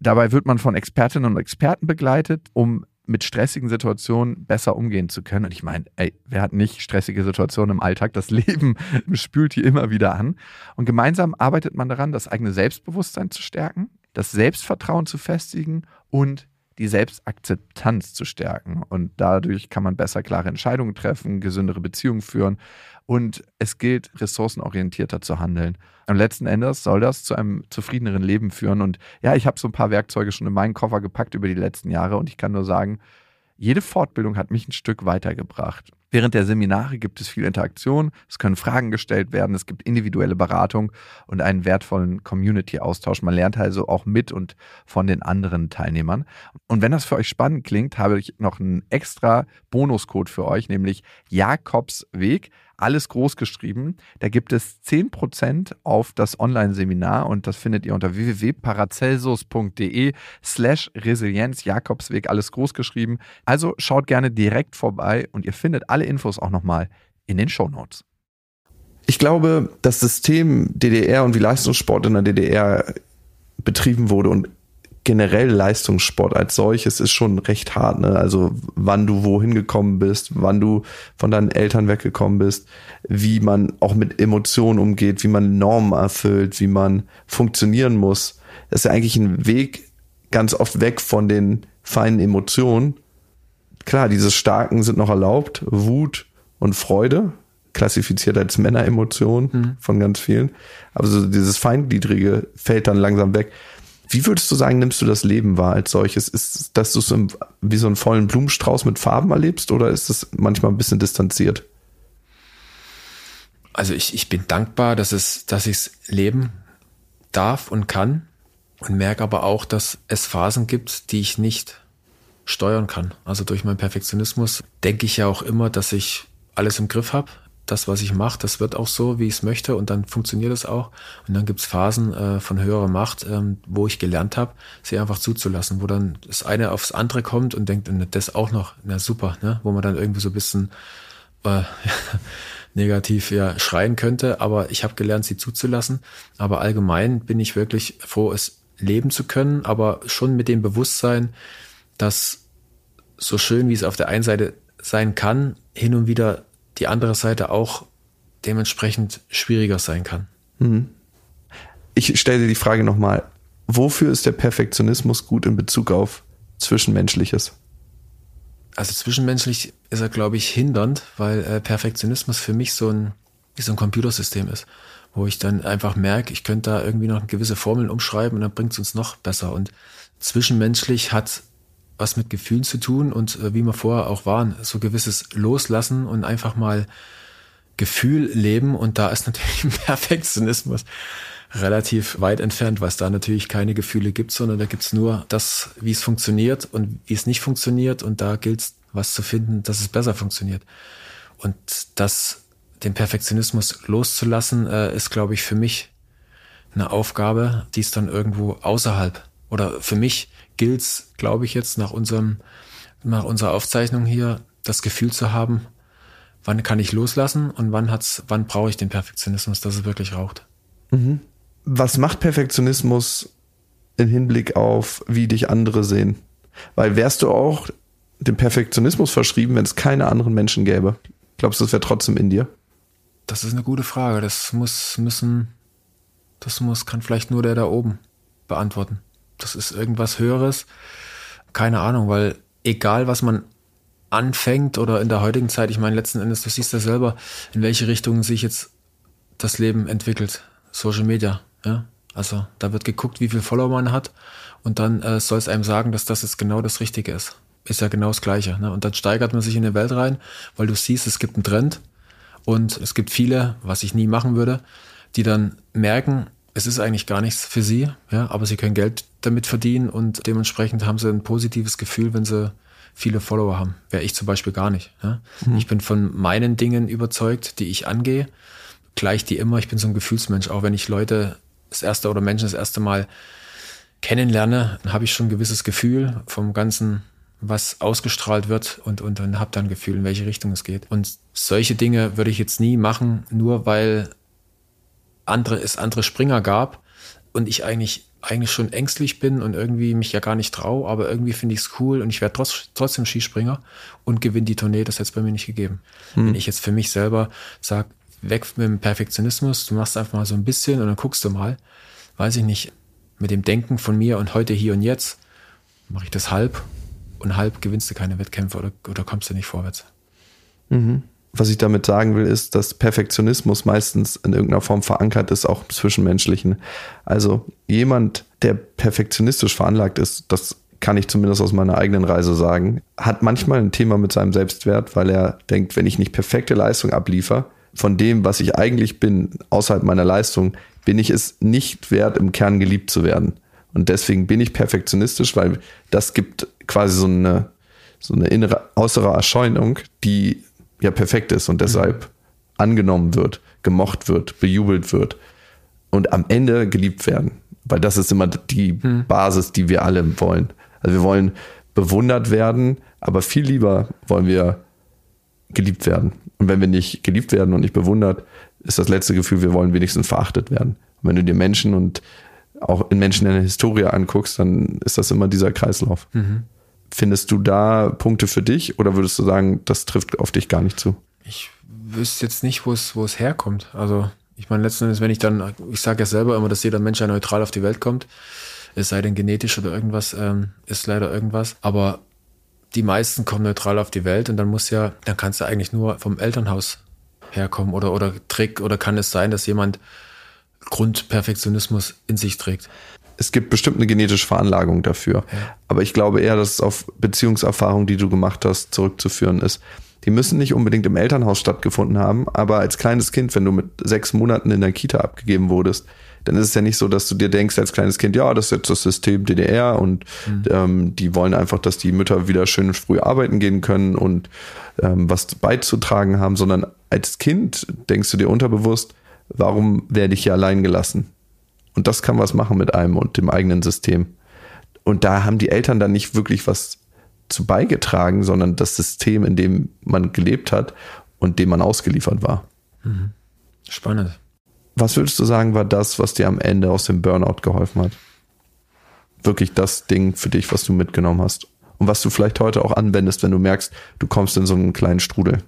Dabei wird man von Expertinnen und Experten begleitet, um mit stressigen Situationen besser umgehen zu können. Und ich meine, ey, wer hat nicht stressige Situationen im Alltag? Das Leben spült die immer wieder an. Und gemeinsam arbeitet man daran, das eigene Selbstbewusstsein zu stärken, das Selbstvertrauen zu festigen und die Selbstakzeptanz zu stärken. Und dadurch kann man besser klare Entscheidungen treffen, gesündere Beziehungen führen. Und es gilt, ressourcenorientierter zu handeln. Und letzten Endes soll das zu einem zufriedeneren Leben führen. Und ja, ich habe so ein paar Werkzeuge schon in meinen Koffer gepackt über die letzten Jahre. Und ich kann nur sagen, jede Fortbildung hat mich ein Stück weitergebracht. Während der Seminare gibt es viel Interaktion, es können Fragen gestellt werden, es gibt individuelle Beratung und einen wertvollen Community-Austausch. Man lernt also auch mit und von den anderen Teilnehmern. Und wenn das für euch spannend klingt, habe ich noch einen extra Bonuscode für euch, nämlich Jakobsweg alles groß geschrieben. Da gibt es 10% auf das Online-Seminar und das findet ihr unter www.paracelsus.de slash Resilienz Jakobsweg, alles groß geschrieben. Also schaut gerne direkt vorbei und ihr findet alle Infos auch nochmal in den Show Notes. Ich glaube, das System DDR und wie Leistungssport in der DDR betrieben wurde und generell Leistungssport als solches ist schon recht hart. Ne? Also wann du wohin gekommen bist, wann du von deinen Eltern weggekommen bist, wie man auch mit Emotionen umgeht, wie man Normen erfüllt, wie man funktionieren muss. Das ist ja eigentlich ein Weg ganz oft weg von den feinen Emotionen. Klar, diese starken sind noch erlaubt, Wut und Freude, klassifiziert als Männeremotion mhm. von ganz vielen. Aber so dieses Feingliedrige fällt dann langsam weg. Wie würdest du sagen, nimmst du das Leben wahr als solches? Ist dass du es wie so einen vollen Blumenstrauß mit Farben erlebst oder ist es manchmal ein bisschen distanziert? Also ich, ich bin dankbar, dass es, dass ich es leben darf und kann und merke aber auch, dass es Phasen gibt, die ich nicht steuern kann. Also durch meinen Perfektionismus denke ich ja auch immer, dass ich alles im Griff habe das, was ich mache, das wird auch so, wie ich es möchte und dann funktioniert es auch. Und dann gibt es Phasen äh, von höherer Macht, ähm, wo ich gelernt habe, sie einfach zuzulassen, wo dann das eine aufs andere kommt und denkt, das auch noch, na super, ne? wo man dann irgendwie so ein bisschen äh, negativ ja schreien könnte, aber ich habe gelernt, sie zuzulassen. Aber allgemein bin ich wirklich froh, es leben zu können, aber schon mit dem Bewusstsein, dass so schön wie es auf der einen Seite sein kann, hin und wieder die andere Seite auch dementsprechend schwieriger sein kann. Mhm. Ich stelle dir die Frage nochmal, wofür ist der Perfektionismus gut in Bezug auf Zwischenmenschliches? Also zwischenmenschlich ist er, glaube ich, hindernd, weil äh, Perfektionismus für mich so ein, wie so ein Computersystem ist, wo ich dann einfach merke, ich könnte da irgendwie noch gewisse Formeln umschreiben und dann bringt es uns noch besser. Und zwischenmenschlich hat was mit Gefühlen zu tun und äh, wie wir vorher auch waren, so gewisses Loslassen und einfach mal Gefühl leben und da ist natürlich Perfektionismus relativ weit entfernt, was da natürlich keine Gefühle gibt, sondern da gibt's nur das, wie es funktioniert und wie es nicht funktioniert und da gilt es, was zu finden, dass es besser funktioniert. Und das, den Perfektionismus loszulassen, äh, ist, glaube ich, für mich eine Aufgabe, die ist dann irgendwo außerhalb oder für mich gilt es, glaube ich, jetzt nach unserem, nach unserer Aufzeichnung hier, das Gefühl zu haben, wann kann ich loslassen und wann hat's, wann brauche ich den Perfektionismus, dass es wirklich raucht. Mhm. Was macht Perfektionismus im Hinblick auf, wie dich andere sehen? Weil wärst du auch dem Perfektionismus verschrieben, wenn es keine anderen Menschen gäbe? Glaubst du, das wäre trotzdem in dir? Das ist eine gute Frage. Das muss, müssen, das muss, kann vielleicht nur der da oben beantworten das ist irgendwas Höheres. Keine Ahnung, weil egal was man anfängt oder in der heutigen Zeit, ich meine letzten Endes, du siehst ja selber, in welche Richtung sich jetzt das Leben entwickelt. Social Media, ja. Also da wird geguckt, wie viel Follower man hat und dann äh, soll es einem sagen, dass das jetzt genau das Richtige ist. Ist ja genau das Gleiche. Ne? Und dann steigert man sich in die Welt rein, weil du siehst, es gibt einen Trend und es gibt viele, was ich nie machen würde, die dann merken, es ist eigentlich gar nichts für sie, ja, aber sie können Geld damit verdienen und dementsprechend haben sie ein positives Gefühl, wenn sie viele Follower haben. Wäre ich zum Beispiel gar nicht. Ja. Mhm. Ich bin von meinen Dingen überzeugt, die ich angehe, gleich die immer. Ich bin so ein Gefühlsmensch. Auch wenn ich Leute das erste oder Menschen das erste Mal kennenlerne, dann habe ich schon ein gewisses Gefühl vom Ganzen, was ausgestrahlt wird und, und, und habe dann ein Gefühl, in welche Richtung es geht. Und solche Dinge würde ich jetzt nie machen, nur weil andere, es andere Springer gab und ich eigentlich, eigentlich schon ängstlich bin und irgendwie mich ja gar nicht traue, aber irgendwie finde ich es cool und ich werde trotz, trotzdem Skispringer und gewinne die Tournee, das hätte es bei mir nicht gegeben. Hm. Wenn ich jetzt für mich selber sage, weg mit dem Perfektionismus, du machst einfach mal so ein bisschen und dann guckst du mal, weiß ich nicht, mit dem Denken von mir und heute, hier und jetzt, mache ich das halb und halb gewinnst du keine Wettkämpfe oder, oder kommst du nicht vorwärts. Mhm was ich damit sagen will, ist, dass Perfektionismus meistens in irgendeiner Form verankert ist, auch im Zwischenmenschlichen. Also jemand, der perfektionistisch veranlagt ist, das kann ich zumindest aus meiner eigenen Reise sagen, hat manchmal ein Thema mit seinem Selbstwert, weil er denkt, wenn ich nicht perfekte Leistung abliefer, von dem, was ich eigentlich bin, außerhalb meiner Leistung, bin ich es nicht wert, im Kern geliebt zu werden. Und deswegen bin ich perfektionistisch, weil das gibt quasi so eine, so eine innere, äußere Erscheinung, die ja perfekt ist und deshalb mhm. angenommen wird, gemocht wird, bejubelt wird und am Ende geliebt werden. Weil das ist immer die hm. Basis, die wir alle wollen. Also wir wollen bewundert werden, aber viel lieber wollen wir geliebt werden. Und wenn wir nicht geliebt werden und nicht bewundert, ist das letzte Gefühl, wir wollen wenigstens verachtet werden. Und wenn du dir Menschen und auch in Menschen in der Historie anguckst, dann ist das immer dieser Kreislauf. Mhm. Findest du da Punkte für dich oder würdest du sagen, das trifft auf dich gar nicht zu? Ich wüsste jetzt nicht, wo es, wo es herkommt. Also, ich meine, letzten Endes, wenn ich dann, ich sage ja selber immer, dass jeder Mensch ja neutral auf die Welt kommt, es sei denn genetisch oder irgendwas, ähm, ist leider irgendwas. Aber die meisten kommen neutral auf die Welt und dann muss ja, dann kannst du eigentlich nur vom Elternhaus herkommen oder, oder Trick oder kann es sein, dass jemand Grundperfektionismus in sich trägt? Es gibt bestimmt eine genetische Veranlagung dafür. Ja. Aber ich glaube eher, dass es auf Beziehungserfahrungen, die du gemacht hast, zurückzuführen ist. Die müssen nicht unbedingt im Elternhaus stattgefunden haben, aber als kleines Kind, wenn du mit sechs Monaten in der Kita abgegeben wurdest, dann ist es ja nicht so, dass du dir denkst als kleines Kind, ja, das ist jetzt das System DDR und mhm. ähm, die wollen einfach, dass die Mütter wieder schön früh arbeiten gehen können und ähm, was beizutragen haben, sondern als Kind denkst du dir unterbewusst, warum werde ich hier allein gelassen? Und das kann was machen mit einem und dem eigenen System. Und da haben die Eltern dann nicht wirklich was zu beigetragen, sondern das System, in dem man gelebt hat und dem man ausgeliefert war. Mhm. Spannend. Was würdest du sagen, war das, was dir am Ende aus dem Burnout geholfen hat? Wirklich das Ding für dich, was du mitgenommen hast. Und was du vielleicht heute auch anwendest, wenn du merkst, du kommst in so einen kleinen Strudel.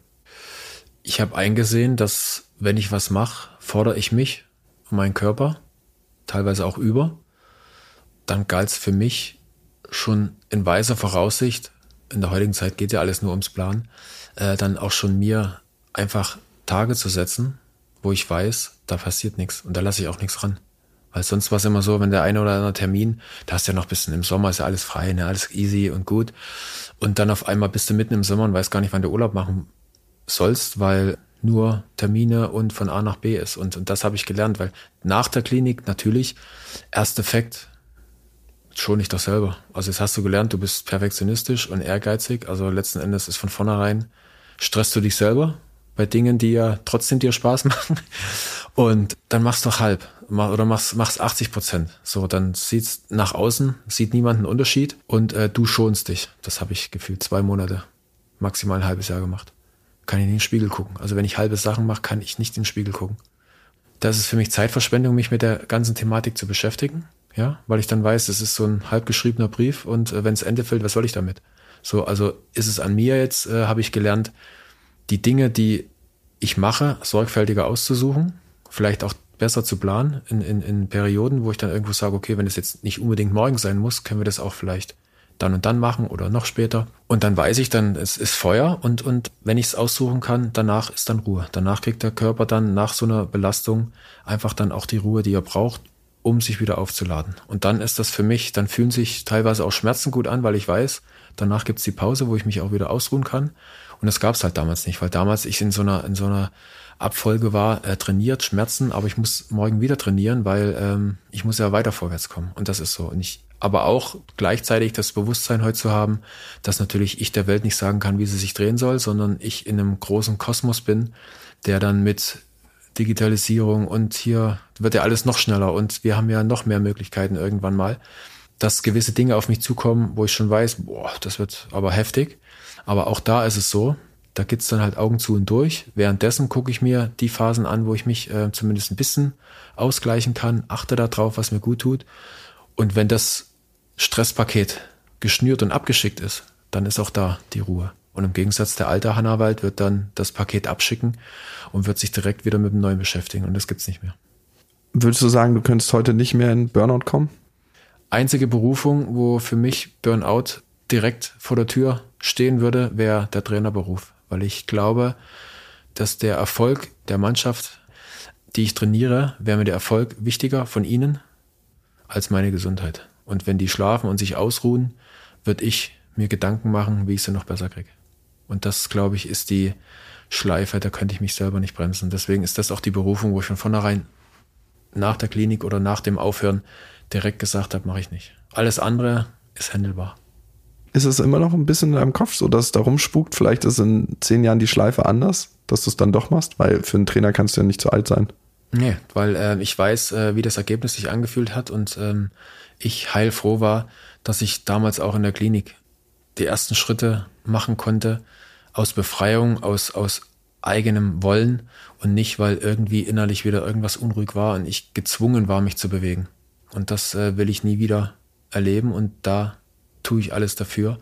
Ich habe eingesehen, dass wenn ich was mache, fordere ich mich und meinen Körper, teilweise auch über. Dann galt es für mich schon in weiser Voraussicht, in der heutigen Zeit geht ja alles nur ums Plan, äh, dann auch schon mir einfach Tage zu setzen, wo ich weiß, da passiert nichts und da lasse ich auch nichts ran. Weil sonst war es immer so, wenn der eine oder andere Termin, da hast du ja noch ein bisschen im Sommer, ist ja alles frei, ne, alles easy und gut. Und dann auf einmal bist du mitten im Sommer und weißt gar nicht, wann du Urlaub machen sollst, weil nur Termine und von A nach B ist. Und, und das habe ich gelernt, weil nach der Klinik natürlich, erst Effekt, schon ich doch selber. Also jetzt hast du gelernt, du bist perfektionistisch und ehrgeizig. Also letzten Endes ist von vornherein, stresst du dich selber, bei Dingen, die ja trotzdem dir Spaß machen. Und dann machst du halb oder machst, machst 80 Prozent. So, dann sieht's nach außen, sieht niemand einen Unterschied und äh, du schonst dich. Das habe ich gefühlt zwei Monate, maximal ein halbes Jahr gemacht. Kann ich nicht in den Spiegel gucken. Also wenn ich halbe Sachen mache, kann ich nicht in den Spiegel gucken. Das ist für mich Zeitverschwendung, mich mit der ganzen Thematik zu beschäftigen. Ja, weil ich dann weiß, es ist so ein halb geschriebener Brief und äh, wenn es Ende fällt, was soll ich damit? So, also ist es an mir jetzt, äh, habe ich gelernt, die Dinge, die ich mache, sorgfältiger auszusuchen, vielleicht auch besser zu planen in, in, in Perioden, wo ich dann irgendwo sage, okay, wenn es jetzt nicht unbedingt morgen sein muss, können wir das auch vielleicht dann und dann machen oder noch später. Und dann weiß ich dann, es ist Feuer und, und wenn ich es aussuchen kann, danach ist dann Ruhe. Danach kriegt der Körper dann nach so einer Belastung einfach dann auch die Ruhe, die er braucht, um sich wieder aufzuladen. Und dann ist das für mich, dann fühlen sich teilweise auch Schmerzen gut an, weil ich weiß, danach gibt's die Pause, wo ich mich auch wieder ausruhen kann. Und das gab es halt damals nicht, weil damals ich in so einer, in so einer Abfolge war, äh, trainiert, Schmerzen, aber ich muss morgen wieder trainieren, weil ähm, ich muss ja weiter vorwärts kommen. Und das ist so. Und ich, aber auch gleichzeitig das Bewusstsein heute zu haben, dass natürlich ich der Welt nicht sagen kann, wie sie sich drehen soll, sondern ich in einem großen Kosmos bin, der dann mit Digitalisierung und hier wird ja alles noch schneller und wir haben ja noch mehr Möglichkeiten irgendwann mal, dass gewisse Dinge auf mich zukommen, wo ich schon weiß, boah, das wird aber heftig. Aber auch da ist es so, da geht's dann halt Augen zu und durch. Währenddessen gucke ich mir die Phasen an, wo ich mich äh, zumindest ein bisschen ausgleichen kann, achte darauf, was mir gut tut. Und wenn das Stresspaket geschnürt und abgeschickt ist, dann ist auch da die Ruhe. Und im Gegensatz der alte Hannawald wird dann das Paket abschicken und wird sich direkt wieder mit dem neuen beschäftigen. Und das gibt's nicht mehr. Würdest du sagen, du könntest heute nicht mehr in Burnout kommen? Einzige Berufung, wo für mich Burnout direkt vor der Tür stehen würde, wäre der Trainerberuf. Weil ich glaube, dass der Erfolg der Mannschaft, die ich trainiere, wäre mir der Erfolg wichtiger von ihnen als meine Gesundheit. Und wenn die schlafen und sich ausruhen, würde ich mir Gedanken machen, wie ich sie noch besser kriege. Und das, glaube ich, ist die Schleife, da könnte ich mich selber nicht bremsen. Deswegen ist das auch die Berufung, wo ich von vornherein nach der Klinik oder nach dem Aufhören direkt gesagt habe, mache ich nicht. Alles andere ist handelbar. Ist es immer noch ein bisschen in deinem Kopf so, dass es da rumspukt? Vielleicht ist in zehn Jahren die Schleife anders, dass du es dann doch machst, weil für einen Trainer kannst du ja nicht zu alt sein. Nee, weil äh, ich weiß, äh, wie das Ergebnis sich angefühlt hat und ähm, ich heilfroh war, dass ich damals auch in der Klinik die ersten Schritte machen konnte aus Befreiung, aus, aus eigenem Wollen und nicht, weil irgendwie innerlich wieder irgendwas unruhig war und ich gezwungen war, mich zu bewegen. Und das äh, will ich nie wieder erleben und da tue ich alles dafür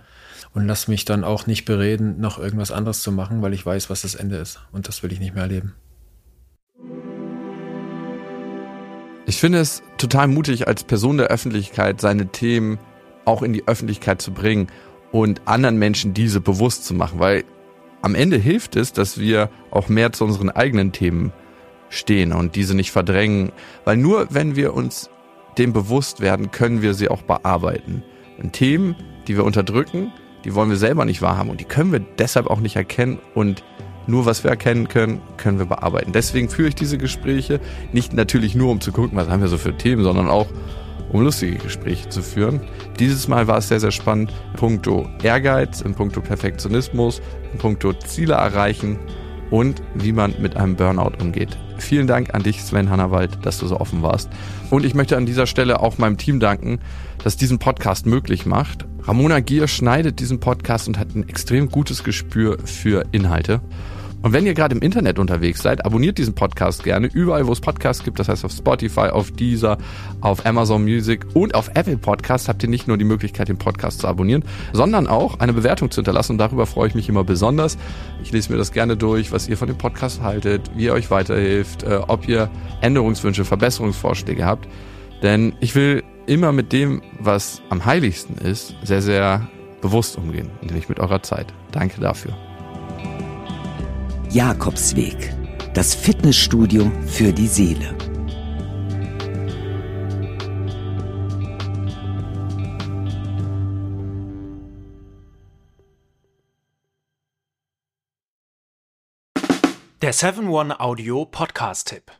und lass mich dann auch nicht bereden, noch irgendwas anderes zu machen, weil ich weiß, was das Ende ist. Und das will ich nicht mehr erleben. Ich finde es total mutig, als Person der Öffentlichkeit seine Themen auch in die Öffentlichkeit zu bringen und anderen Menschen diese bewusst zu machen, weil am Ende hilft es, dass wir auch mehr zu unseren eigenen Themen stehen und diese nicht verdrängen, weil nur wenn wir uns dem bewusst werden, können wir sie auch bearbeiten. Und Themen, die wir unterdrücken, die wollen wir selber nicht wahrhaben und die können wir deshalb auch nicht erkennen und nur was wir erkennen können, können wir bearbeiten. Deswegen führe ich diese Gespräche nicht natürlich nur, um zu gucken, was haben wir so für Themen, sondern auch, um lustige Gespräche zu führen. Dieses Mal war es sehr, sehr spannend. In puncto Ehrgeiz, in puncto Perfektionismus, in puncto Ziele erreichen und wie man mit einem Burnout umgeht. Vielen Dank an dich, Sven Hannawald, dass du so offen warst. Und ich möchte an dieser Stelle auch meinem Team danken, das diesen Podcast möglich macht. Ramona Gier schneidet diesen Podcast und hat ein extrem gutes Gespür für Inhalte. Und wenn ihr gerade im Internet unterwegs seid, abonniert diesen Podcast gerne überall, wo es Podcasts gibt. Das heißt auf Spotify, auf Deezer, auf Amazon Music und auf Apple Podcasts habt ihr nicht nur die Möglichkeit, den Podcast zu abonnieren, sondern auch eine Bewertung zu hinterlassen. Und darüber freue ich mich immer besonders. Ich lese mir das gerne durch, was ihr von dem Podcast haltet, wie ihr euch weiterhilft, äh, ob ihr Änderungswünsche, Verbesserungsvorschläge habt. Denn ich will immer mit dem, was am heiligsten ist, sehr, sehr bewusst umgehen, nämlich mit eurer Zeit. Danke dafür. Jakobsweg. Das Fitnessstudio für die Seele. Der 7-One-Audio-Podcast-Tipp.